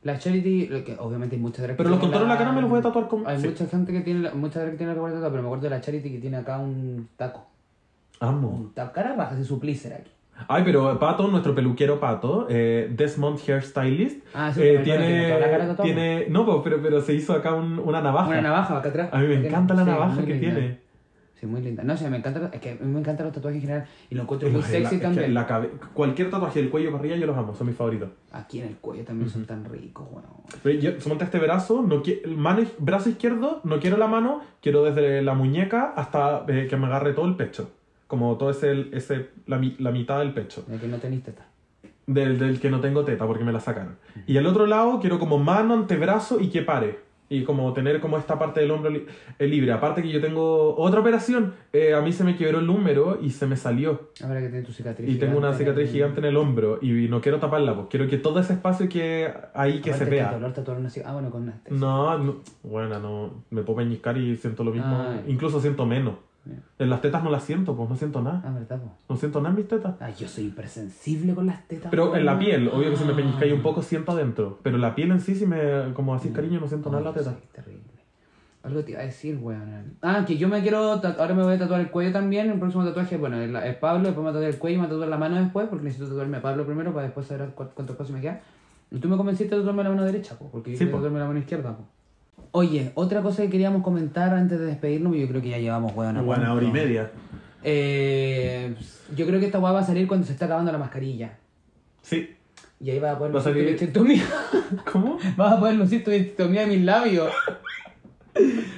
La charity, lo que obviamente hay muchas drag Pero los contornos de la cara me los voy a tatuar con... Hay sí. mucha gente que tiene, mucha drag que tiene la cara tatuada, pero me acuerdo de la charity que tiene acá un taco. Amo. Un taco. Cara baja, pleaser aquí. Ay, pero Pato, nuestro peluquero Pato, eh, Desmond Hairstylist, Ah, sí, eh, tiene tiene. No, pero, pero se hizo acá un- una navaja. Una navaja acá atrás. A mí me encanta la navaja que linda. tiene. Sí, muy linda. No, sí, me encanta, es que a mí me encantan los tatuajes en general y lo encuentro muy la- sexy es que también. la cabe- Cualquier tatuaje del cuello para arriba yo los amo, son mis favoritos. Aquí en el cuello también son tan ricos, weón. Pero yo, sumonte este brazo, no qui- el mano, brazo izquierdo, no quiero la mano, quiero desde la muñeca hasta eh, que me agarre todo el pecho. Como todo ese, ese la, mi- la mitad del pecho. De que no tenés teta. Del, del que no tengo teta porque me la sacaron. Y al otro lado quiero como mano, antebrazo y que pare. Y como tener como esta parte del hombro li- eh, libre. Aparte que yo tengo otra operación. eh, a mí se me quebró el húmero y se me salió. Ahora que tienes tu cicatriz. Y tengo una cicatriz gigante en el hombro. Y no quiero taparla, pues quiero que todo ese espacio que ahí que se vea. el dolor una cic- Ah, bueno, con anestesia. No, no, bueno, no, me puedo peñiscar y siento lo mismo, incluso siento menos. En las tetas no las siento, pues no siento nada. Ah, verdad, po. No siento nada en mis tetas. Ay, yo soy hipersensible con las tetas. Pero en la piel, obvio que si me peñiscáis un Ah. poco siento adentro. Pero la piel en sí, si me como así cariño, no siento nada en la teta. terrible. Algo te iba a decir, weón. Ah, que yo me quiero. Ahora me voy a tatuar el cuello también. El próximo tatuaje, bueno, es, Pablo. Después me tatuar el cuello y me tatuar la mano después. Porque necesito tatuarme a Pablo primero para después saber cu- cuánto espacio me queda. Y tú me convenciste de tatuarme la mano derecha, po, porque yo Sí, quería po. tatuarme la mano izquierda, po. Oye, otra cosa que queríamos comentar antes de despedirnos, yo creo que ya llevamos, weón. Una buena hora y media. Eh, yo creo que esta weá va a salir cuando se está acabando la mascarilla. Sí. Y ahí va a poder lucir tu salir- bichectomía. ¿Cómo? Vas a poder lucir tu bichectomía de mis labios.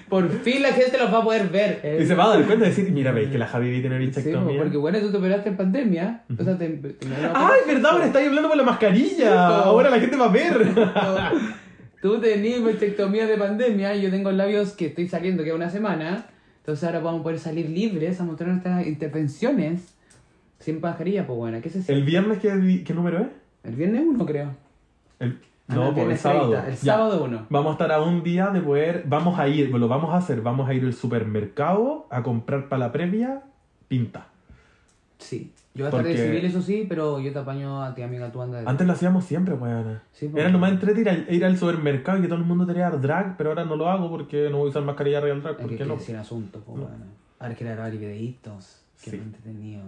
Por fin la gente los va a poder ver. eh. Y se va a dar cuenta de decir, mira, veis que la Javi tiene Sí, bichectomía. porque bueno, tú te operaste en pandemia. O sea, te, te- ¡Ay, verdad! Ahora estáis hablando por la mascarilla. Ahora la gente va a ver. Tú tenías bichectomía de pandemia y yo tengo labios que estoy saliendo que una semana. Entonces ahora vamos a poder salir libres a mostrar nuestras intervenciones sin mascarilla, pues bueno, ¿qué eso? ¿El viernes qué, qué número es? El viernes uno, creo. El- Ah, no, por el viernes sábado. 30, El Ya. sábado uno. Vamos a estar a un día de poder. Vamos a ir, lo vamos a hacer. Vamos a ir al supermercado a comprar para la previa pinta. Sí. Yo voy a estar de Porque- civil, eso sí, pero yo te apaño a ti, amiga, tú andas de... Antes lo hacíamos siempre, weón. Sí, porque- Era lo más entrete ir, al- ir al supermercado y que todo el mundo tenía drag, pero ahora no lo hago porque no voy a usar mascarilla real drag. Es ¿Por que, qué que no? sin asunto, pues bueno. Ahora quiero grabar videitos. Qué Sí. entretenido.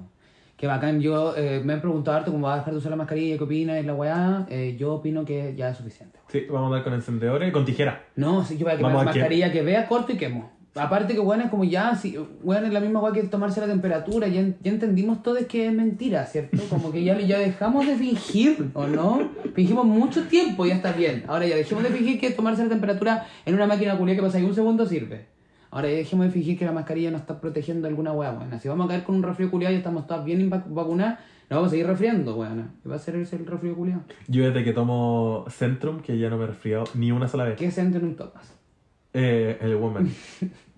Qué bacán. Yo eh, me han preguntado harto cómo va a dejar de usar la mascarilla qué opinas la weá. Eh, yo opino que ya es suficiente. Sí, vamos a dar con encendedores y con tijera. No, sí, yo voy a quemar Vamos a que- mascarilla que vea, corto y quemo. Aparte que bueno, es como ya, si, bueno, es la misma weá que tomarse la temperatura, ya, ya entendimos todo es que es mentira, ¿cierto? Como que ya, ya dejamos de fingir, ¿o no? Fingimos mucho tiempo y ya está bien. Ahora ya dejemos de fingir que tomarse la temperatura en una máquina culia que pasa ahí un segundo sirve. Ahora ya dejemos de fingir que la mascarilla nos está protegiendo de alguna weá, buena. Si vamos a caer con un resfrío culiado y estamos todas bien vac- vacunadas, nos vamos a seguir resfriando, weón. ¿Qué va a ser ese el resfrío culiado? Yo desde que tomo Centrum, que ya no me he resfriado ni una sola vez. ¿Qué es en un topas? Eh, el Woman.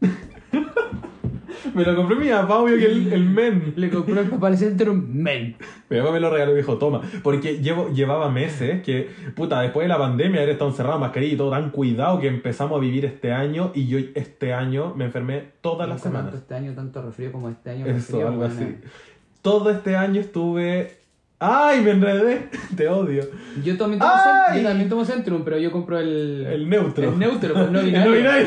me lo compré mi papá, obvio que el, el men. Le compró el papá al Centrum Men. Mi papá me lo regaló y dijo, toma. Porque llevo, llevaba meses que, puta, después de la pandemia, haber estado encerrado, mascarilla y todo tan cuidado que empezamos a vivir este año y yo este año me enfermé todas las tanto semanas. este año tanto resfrío como este año. Eso, resfrío, algo weón. así. Todo este año estuve... ¡Ay, me enredé! Te odio. Yo también, tomo ¡Ay! Cent- yo también tomo Centrum, pero yo compro el... El neutro. El neutro, pues no El no binario.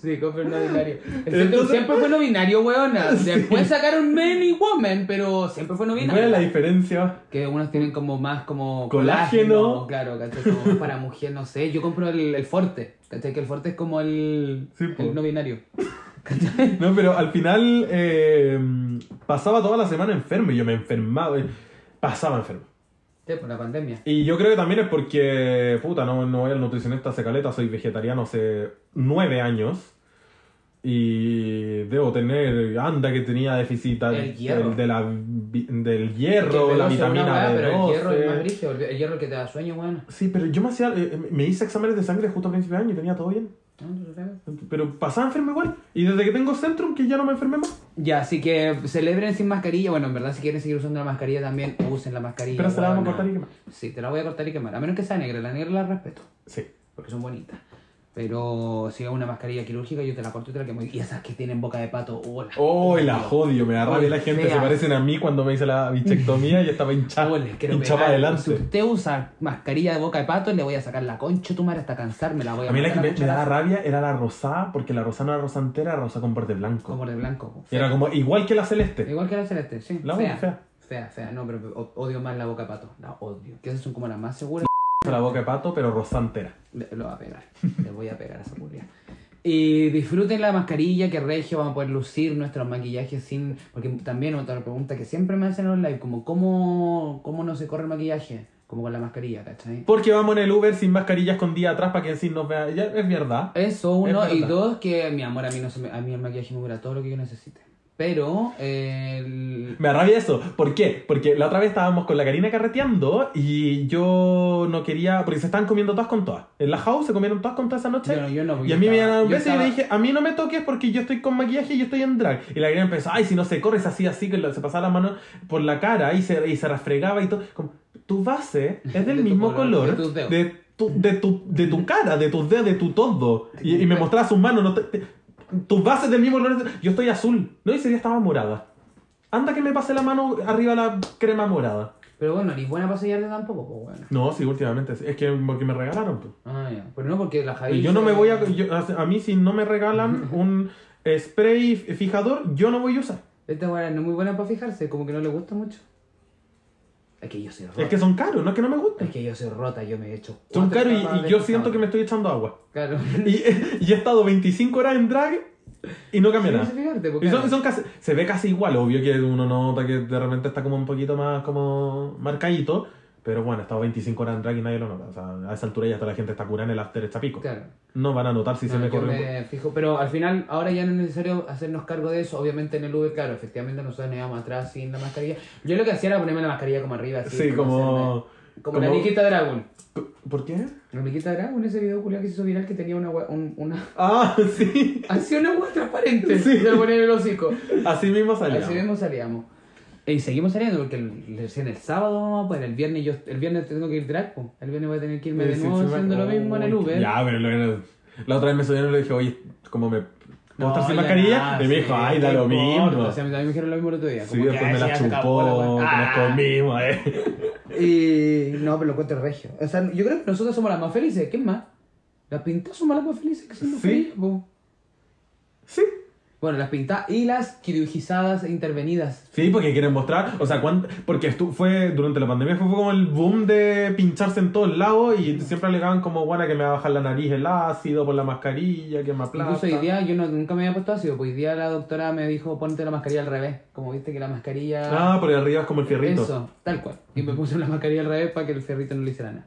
Sí, compro el no binario. El Centrum Entonces- siempre fue no binario, weona. Después sacaron men y woman, pero siempre fue no ¿Cuál binario. es la diferencia? Que unos tienen como más como Colágeno. claro, ¿cachai? Como para mujer, no sé. Yo compro el, el Forte, ¿cachai? Que el Forte es como el, Sí, el no binario. ¿Cachai? No, pero al final eh, pasaba toda la semana enfermo y yo me enfermaba. eh, Pasaba enfermo. Sí, por la pandemia. Y yo creo que también es porque, puta, no, no voy al nutricionista hace caleta, soy vegetariano hace nueve años. Y debo tener, anda que tenía déficit El hierro. del, de la del hierro, el la B12 es una vitamina weá, B12. Pero el hierro es más el el hierro que te da sueño, weón. Sí, pero yo me hacía, eh, me hice exámenes de sangre justo a principio de año y tenía todo bien. Pero pasaba enfermo igual. Y desde que tengo Centrum, que ya no me enfermé más. Ya, así que celebren sin mascarilla. Bueno, en verdad, si quieren seguir usando la mascarilla también, usen la mascarilla. Pero se la vamos a cortar y quemar. Sí, te la voy a cortar y quemar. A menos que sea negra. La negra la respeto, Sí. porque son bonitas. Pero si es una mascarilla quirúrgica, yo te la corto y te la quemo. Y esas que tienen boca de pato, hola. Oh, la jodio, me da rabia la gente. Se Feas. parecen a mí cuando me hice la bichectomía y estaba hinchada. Quiero hinchada pegar. Si adelante. usted usa mascarilla de boca de pato, le voy a sacar la concha tu madre hasta cansarme. La voy a A mí la que me, me daba rabia era la rosada, porque la rosada no era rosa entera, era rosa con borde blanco. Como de blanco. Y era como igual que la celeste. Igual que la celeste, sí. La fea. fea. Fea, fea. No, pero odio más la boca de pato. La odio. Que esas son como las más seguras. La boca de pato, pero. Le- Lo va a pegar. Le voy a pegar a esa culia. Y disfruten la mascarilla, que regio vamos a poder lucir nuestros maquillajes sin... Porque también otra pregunta que siempre me hacen en los live, como ¿cómo, cómo no se corre el maquillaje? Como con la mascarilla, ¿cachai? Porque vamos en el Uber sin mascarilla escondida atrás para que sí nos vea. Ya, es verdad. Eso, uno. Es Y dos, que mi amor, a mí, no se me- a mí el maquillaje me dura todo lo que yo necesite. Pero, eh, el- Me da rabia eso. ¿Por qué? Porque la otra vez estábamos con la Karina carreteando y yo no quería. Porque se estaban comiendo todas con todas. En la house se comieron todas con todas esa noche. No- yo no, y a mí me estaba- dieron un beso y le dije: A mí no me toques porque yo estoy con maquillaje y yo estoy en drag. Y la Karina empezó: Ay, si no se corre, es así, así, que se pasaba la mano por la cara y se, y se rafregaba y todo. Como, tu base es De del mismo color, color de tu, de, tu, de tu cara, de tus dedos, de tu todo. Y, y me mostraba sus manos. No te- te- tus bases del mismo color. Yo estoy azul. No, ese día estaba morada. Anda que me pase la mano arriba la crema morada. Pero bueno, ni buena para sellarle tampoco, pues bueno. No, sí, últimamente. Es que porque me regalaron. pues. Ah, ya. Pero no porque la Javi. Y yo no me voy a. yo- a mí, si no me regalan un spray fijador, yo no voy a usar. Esta weá no es muy buena para fijarse, como que no le gusta mucho. Es que yo soy rota. Es que son caros, no es que no me gusten. Es que yo soy rota, yo me he hecho. Son caros y- y, yo siento que me estoy echando agua. Claro. Y, y he estado 25 horas en drag y no cambia Sí, nada. Y son, son casi, se ve casi igual, obvio que uno nota que de repente está como un poquito más como marcadito, pero bueno, he estado 25 horas en drag y nadie lo nota. O sea, a esa altura ya hasta la gente está curada en el after está pico. Claro. No van a notar si se No, me corre un me fijo, pero al final, ahora ya no es necesario hacernos cargo de eso. Obviamente en el Uber, claro, efectivamente nosotros nos íbamos atrás sin la mascarilla. Yo lo que hacía era ponerme la mascarilla como arriba, así. Sí, como- hacerme- como, la como- Nikita Dragon. ¿Por qué? La Nikita Dragon, ese video culiao que se hizo viral que tenía una, un- una... Ah, sí. Hacía una hueá transparente. Sí. Se lo ponía en el hocico. Así mismo salió. Así mismo salíamos. Y seguimos saliendo porque el, recién el sábado vamos a poder, el viernes yo el viernes tengo que ir drag, po. el viernes voy a tener que irme de nuevo sí, haciendo lo mismo en el Uber. Ya, pero lo- la otra vez me subieron y le dije, oye, como me... ¿Puedo estar sin mascarilla? nada, y me sí, dijo, ay, da ¿qué lo mismo. O sea, a mí me dijeron lo mismo el otro día. Sí, como después me sí, la chupó, que nos Ah. comimos, eh. Y no, pero lo encuentro regio. O sea, yo creo que nosotros somos las más felices. ¿Quién más? Las pintas somos las más felices que somos Sí. felices, po. Sí. Bueno, las pintadas y las quirúrgizadas e intervenidas. Sí, porque quieren mostrar, o sea, cuánt- porque estu- fue durante la pandemia fue como el boom de pincharse en todos lados y siempre alegaban como, bueno, que me va a bajar la nariz el ácido por la mascarilla, que me aplasta. Incluso hoy día yo no- nunca me había puesto ácido, pues hoy día la doctora me dijo ponte la mascarilla al revés. Como viste que la mascarilla. Ah, por arriba es como el fierrito. Eso, tal cual. Y me puse la mascarilla al revés para que el ferrito no le hiciera nada.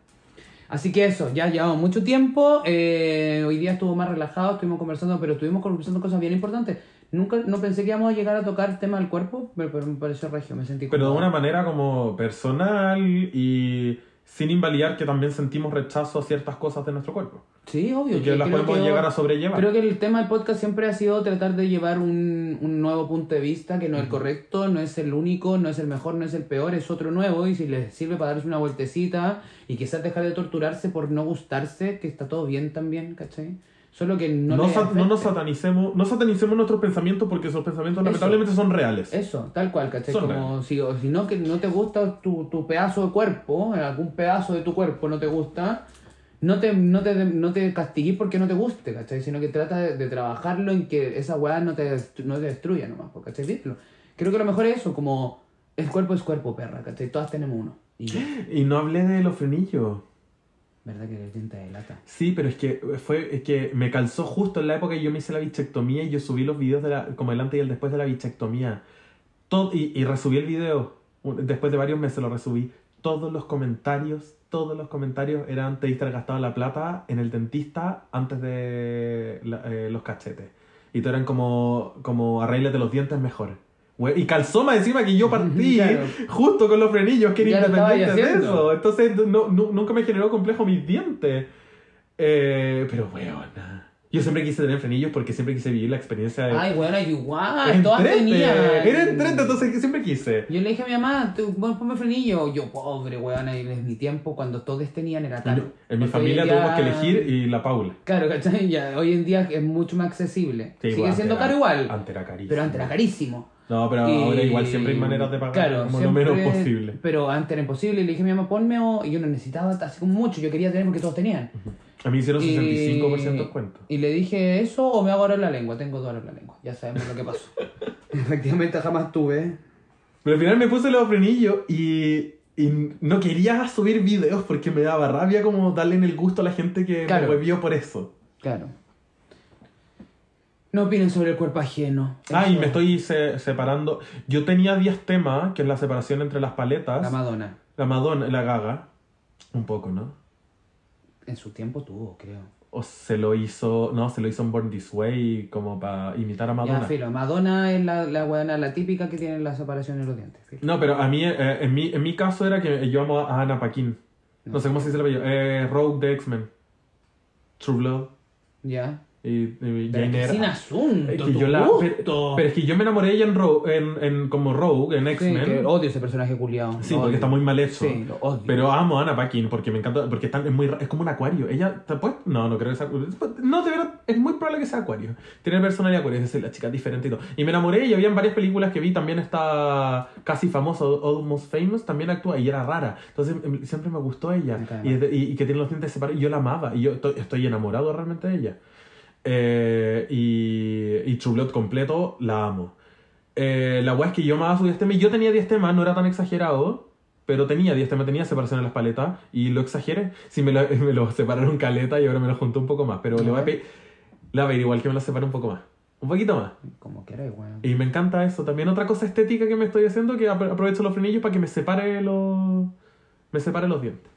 Así que eso, ya llevamos mucho tiempo. eh, hoy día estuvo más relajado, estuvimos conversando, pero estuvimos conversando cosas bien importantes. Nunca, no pensé que íbamos a llegar a tocar el tema del cuerpo, pero, pero me pareció regio, me sentí Pero de una manera como personal y sin invalidar que también sentimos rechazo a ciertas cosas de nuestro cuerpo. Sí, obvio. Y que las creo podemos llegar a sobrellevar. Creo que el tema del podcast siempre ha sido tratar de llevar un, un nuevo punto de vista, que no es el correcto, no es el único, no es el mejor, no es el peor, es otro nuevo, y si les sirve para darse una vueltecita y quizás dejar de torturarse por no gustarse, que está todo bien también, ¿cachai? Solo que no, No, no nos satanicemos, no satanicemos nuestros pensamientos porque esos pensamientos Eso. lamentablemente son reales. Eso, tal cual, ¿cachai? Son Como si, o si no, que no te gusta tu, tu pedazo de cuerpo, algún pedazo de tu cuerpo no te gusta, no te, no te, no te castigues porque no te guste, ¿cachai? Sino que trata de, de trabajarlo en que esa weá no te, no te destruya nomás, pues, ¿cachai? Dilo. Creo que lo mejor es eso, como el cuerpo es cuerpo, perra, ¿cachai? Todas tenemos uno. Y. Y no hablé de los frenillos. ¿Verdad que el diente de lata? Sí, pero es que fue es que me calzó justo en la época que yo me hice la bichectomía y yo subí los videos de la, como el antes y el después de la bichectomía. Todo, y, y resubí el video. Después de varios meses lo resubí. Todos los comentarios, todos los comentarios eran te diste gastado la plata en el dentista antes de la- eh, los cachetes. Y todo eran como, como arréglate los dientes mejor. Y calzó más encima que yo partí Claro. justo con los frenillos, que era independiente de eso. Entonces no, nu- nunca me generó complejo mis dientes. Eh, pero weona. Yo siempre quise tener frenillos porque siempre quise vivir la experiencia de. Ay, bueno, igual, todas tenían. Era entrete, entonces siempre quise. Yo le dije a mi mamá, tú, bueno, ponme frenillo. Yo, pobre weona, y en mi tiempo, cuando todos tenían, era caro. En mi familia en día- tuvimos que elegir y la Paula. Claro, ¿cachai? Ya, hoy en día es mucho más accesible. Sí, Sigue siendo caro igual, Antes era carísimo. pero antes era carísimo. No, pero Y- ahora igual siempre hay maneras de pagar Claro, como siempre- lo menos posible. Pero antes era imposible y le dije a mi mamá, ponme o... Y yo no necesitaba así como mucho, yo quería tener porque todos tenían. A mí hicieron Y- 65% de descuento. Y le dije eso o me hago ahora la lengua. Tengo dos ahora la lengua. Ya sabemos lo que pasó. Efectivamente jamás tuve. Pero al final me puse los frenillos y, y no quería subir videos porque me daba rabia como darle en el gusto a la gente que Claro. me huevió por eso. Claro. No opinen sobre el cuerpo ajeno. Ah, y me estoy se- separando. Yo tenía 10 temas, que es la separación entre las paletas. La Madonna. La Madonna, la Gaga. Un poco, ¿no? En su tiempo tuvo, creo. O se lo hizo, no, se lo hizo en Born This Way como para imitar a Ya, Madonna. filo. Madonna es la, la weona, la típica que tiene la separación en los dientes. filo. no, pero a mí, eh, en, mi, en mi caso era que yo amo a Anna Paquin. No sé cómo se dice el apellido. Eh, Rogue de X-Men. True Blood. Ya. Y, y Pero Jane Eyre- sin asunto, Es que yo la- pero, pero es que yo me enamoré de ella en, en, en- como Rogue, en Sí, X-Men. que odio ese personaje culiado. Sí, porque está muy mal hecho. Sí, lo odio. Pero amo a Anna Paquin porque me encanta, porque está- es, muy, es como un acuario. Ella, ¿te puedes? No, no creo que sea No, de verdad, es muy probable que sea acuario. Tiene personalidad acuario, es decir, la chica es diferente y todo. Y me enamoré y había varias películas que vi, también está casi famosa, Almost Famous, también actúa y era rara. Entonces em, siempre me gustó ella. Y, es y- y que tiene los dientes separados. Y yo la amaba. Y yo estoy, estoy enamorado realmente de ella. Eh, y, y True Blood completo, la amo. Eh, la weá es que yo amaba su diastema y yo tenía diastema, no era tan exagerado, pero tenía diastema, tenía separación en las paletas y lo exageré. Sí, me lo, me lo separaron caleta y ahora me lo junté un poco más, pero le voy a pedir, le voy a igual que me lo separe un poco más. Un poquito más. Como quieras, weón. Y me encanta eso. También otra cosa estética que me estoy haciendo que apro- aprovecho los frenillos para que me separe los, me separe los dientes.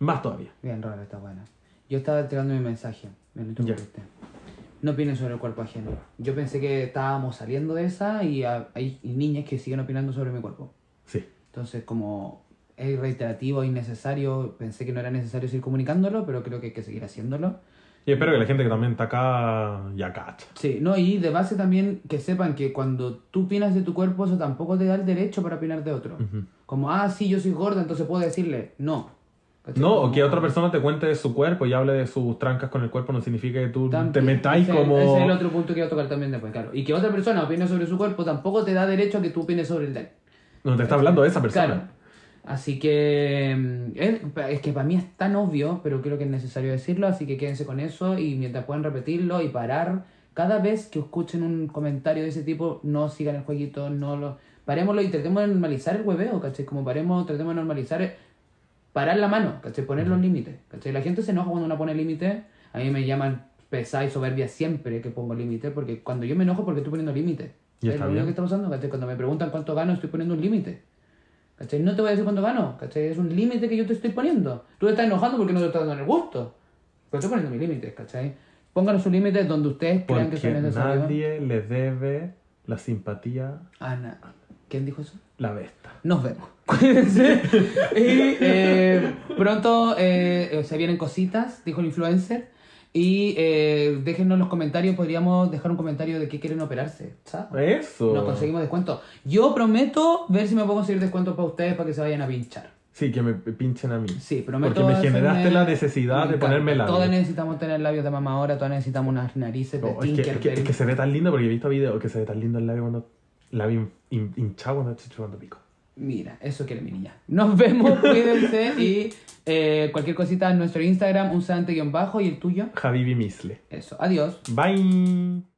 Más todavía. Bien, raro, está buena. Yo estaba entregando mi mensaje. Me lo interrumpiste. No opinen sobre el cuerpo ajeno. Yo pensé que estábamos saliendo de esa y hay niñas que siguen opinando sobre mi cuerpo. Sí. Entonces, como es reiterativo, innecesario, pensé que no era necesario seguir comunicándolo, pero creo que hay que seguir haciéndolo. Y espero que la gente que también está acá ya cacha. Sí, no, y de base también que sepan que cuando tú opinas de tu cuerpo, eso tampoco te da el derecho para opinar de otro. Ujú. Como, ah, sí, yo soy gorda, entonces puedo decirle, no. ¿Cachai? No, o que otra persona te cuente de su cuerpo y hable de sus trancas con el cuerpo no significa que tú También, te metáis ese- como... Ese es el otro punto que quiero tocar también después, claro. Y que otra persona opine sobre su cuerpo tampoco te da derecho a que tú opines sobre el de él. No te está hablando de esa persona. Claro. Así que mm, es, es que para mí es tan obvio, pero creo que es necesario decirlo, así que quédense con eso y mientras puedan repetirlo y parar, cada vez que escuchen un comentario de ese tipo, no sigan el jueguito, no lo... Parémoslo y tratemos de normalizar el hueveo, ¿cachai? Como paremos, tratemos de normalizar, parar la mano, ¿cachai? Poner los límites, ¿cachai? La gente se enoja cuando uno pone límites, a mí me llaman pesada y soberbia siempre que pongo límites, porque cuando yo me enojo porque estoy poniendo límites. Y Es lo único que está pasando, ¿cachai? Cuando me preguntan cuánto gano, estoy poniendo un límite. ¿Cachai? No te voy a decir cuánto gano, ¿cachai? Es un límite que yo te estoy poniendo. Tú te estás enojando porque no te estás dando el gusto. Pero estoy poniendo mis límites, ¿cachai? Pónganos sus límites donde ustedes crean que Porque son necesarios. nadie le debe la simpatía Ana. ¿Quién dijo eso? La besta. Nos vemos. Cuídense. y eh, pronto eh, eh, se vienen cositas, dijo el influencer. Y eh, déjenos en los comentarios, podríamos dejar un comentario de qué quieren operarse. ¿sabes? Eso. Nos conseguimos descuento. Yo prometo ver si me puedo conseguir descuentos para ustedes para que se vayan a pinchar. Sí, que me pinchen a mí. Sí, prometo. Porque me hacerme- generaste la necesidad Me de ponerme labios. Todas necesitamos tener labios de mamá ahora, todas necesitamos unas narices de No, es, que, es, que, Tinkerbell. es que se ve tan lindo porque he visto videos que se ve tan lindo el labio cuando. Labio hin- hinchado cuando estoy chupando pico. Mira, eso quiere mi niña. Nos vemos, cuídense y eh, cualquier cosita en nuestro Instagram, un sante-bajo y el tuyo. Javi Misle. Eso, adiós. Bye.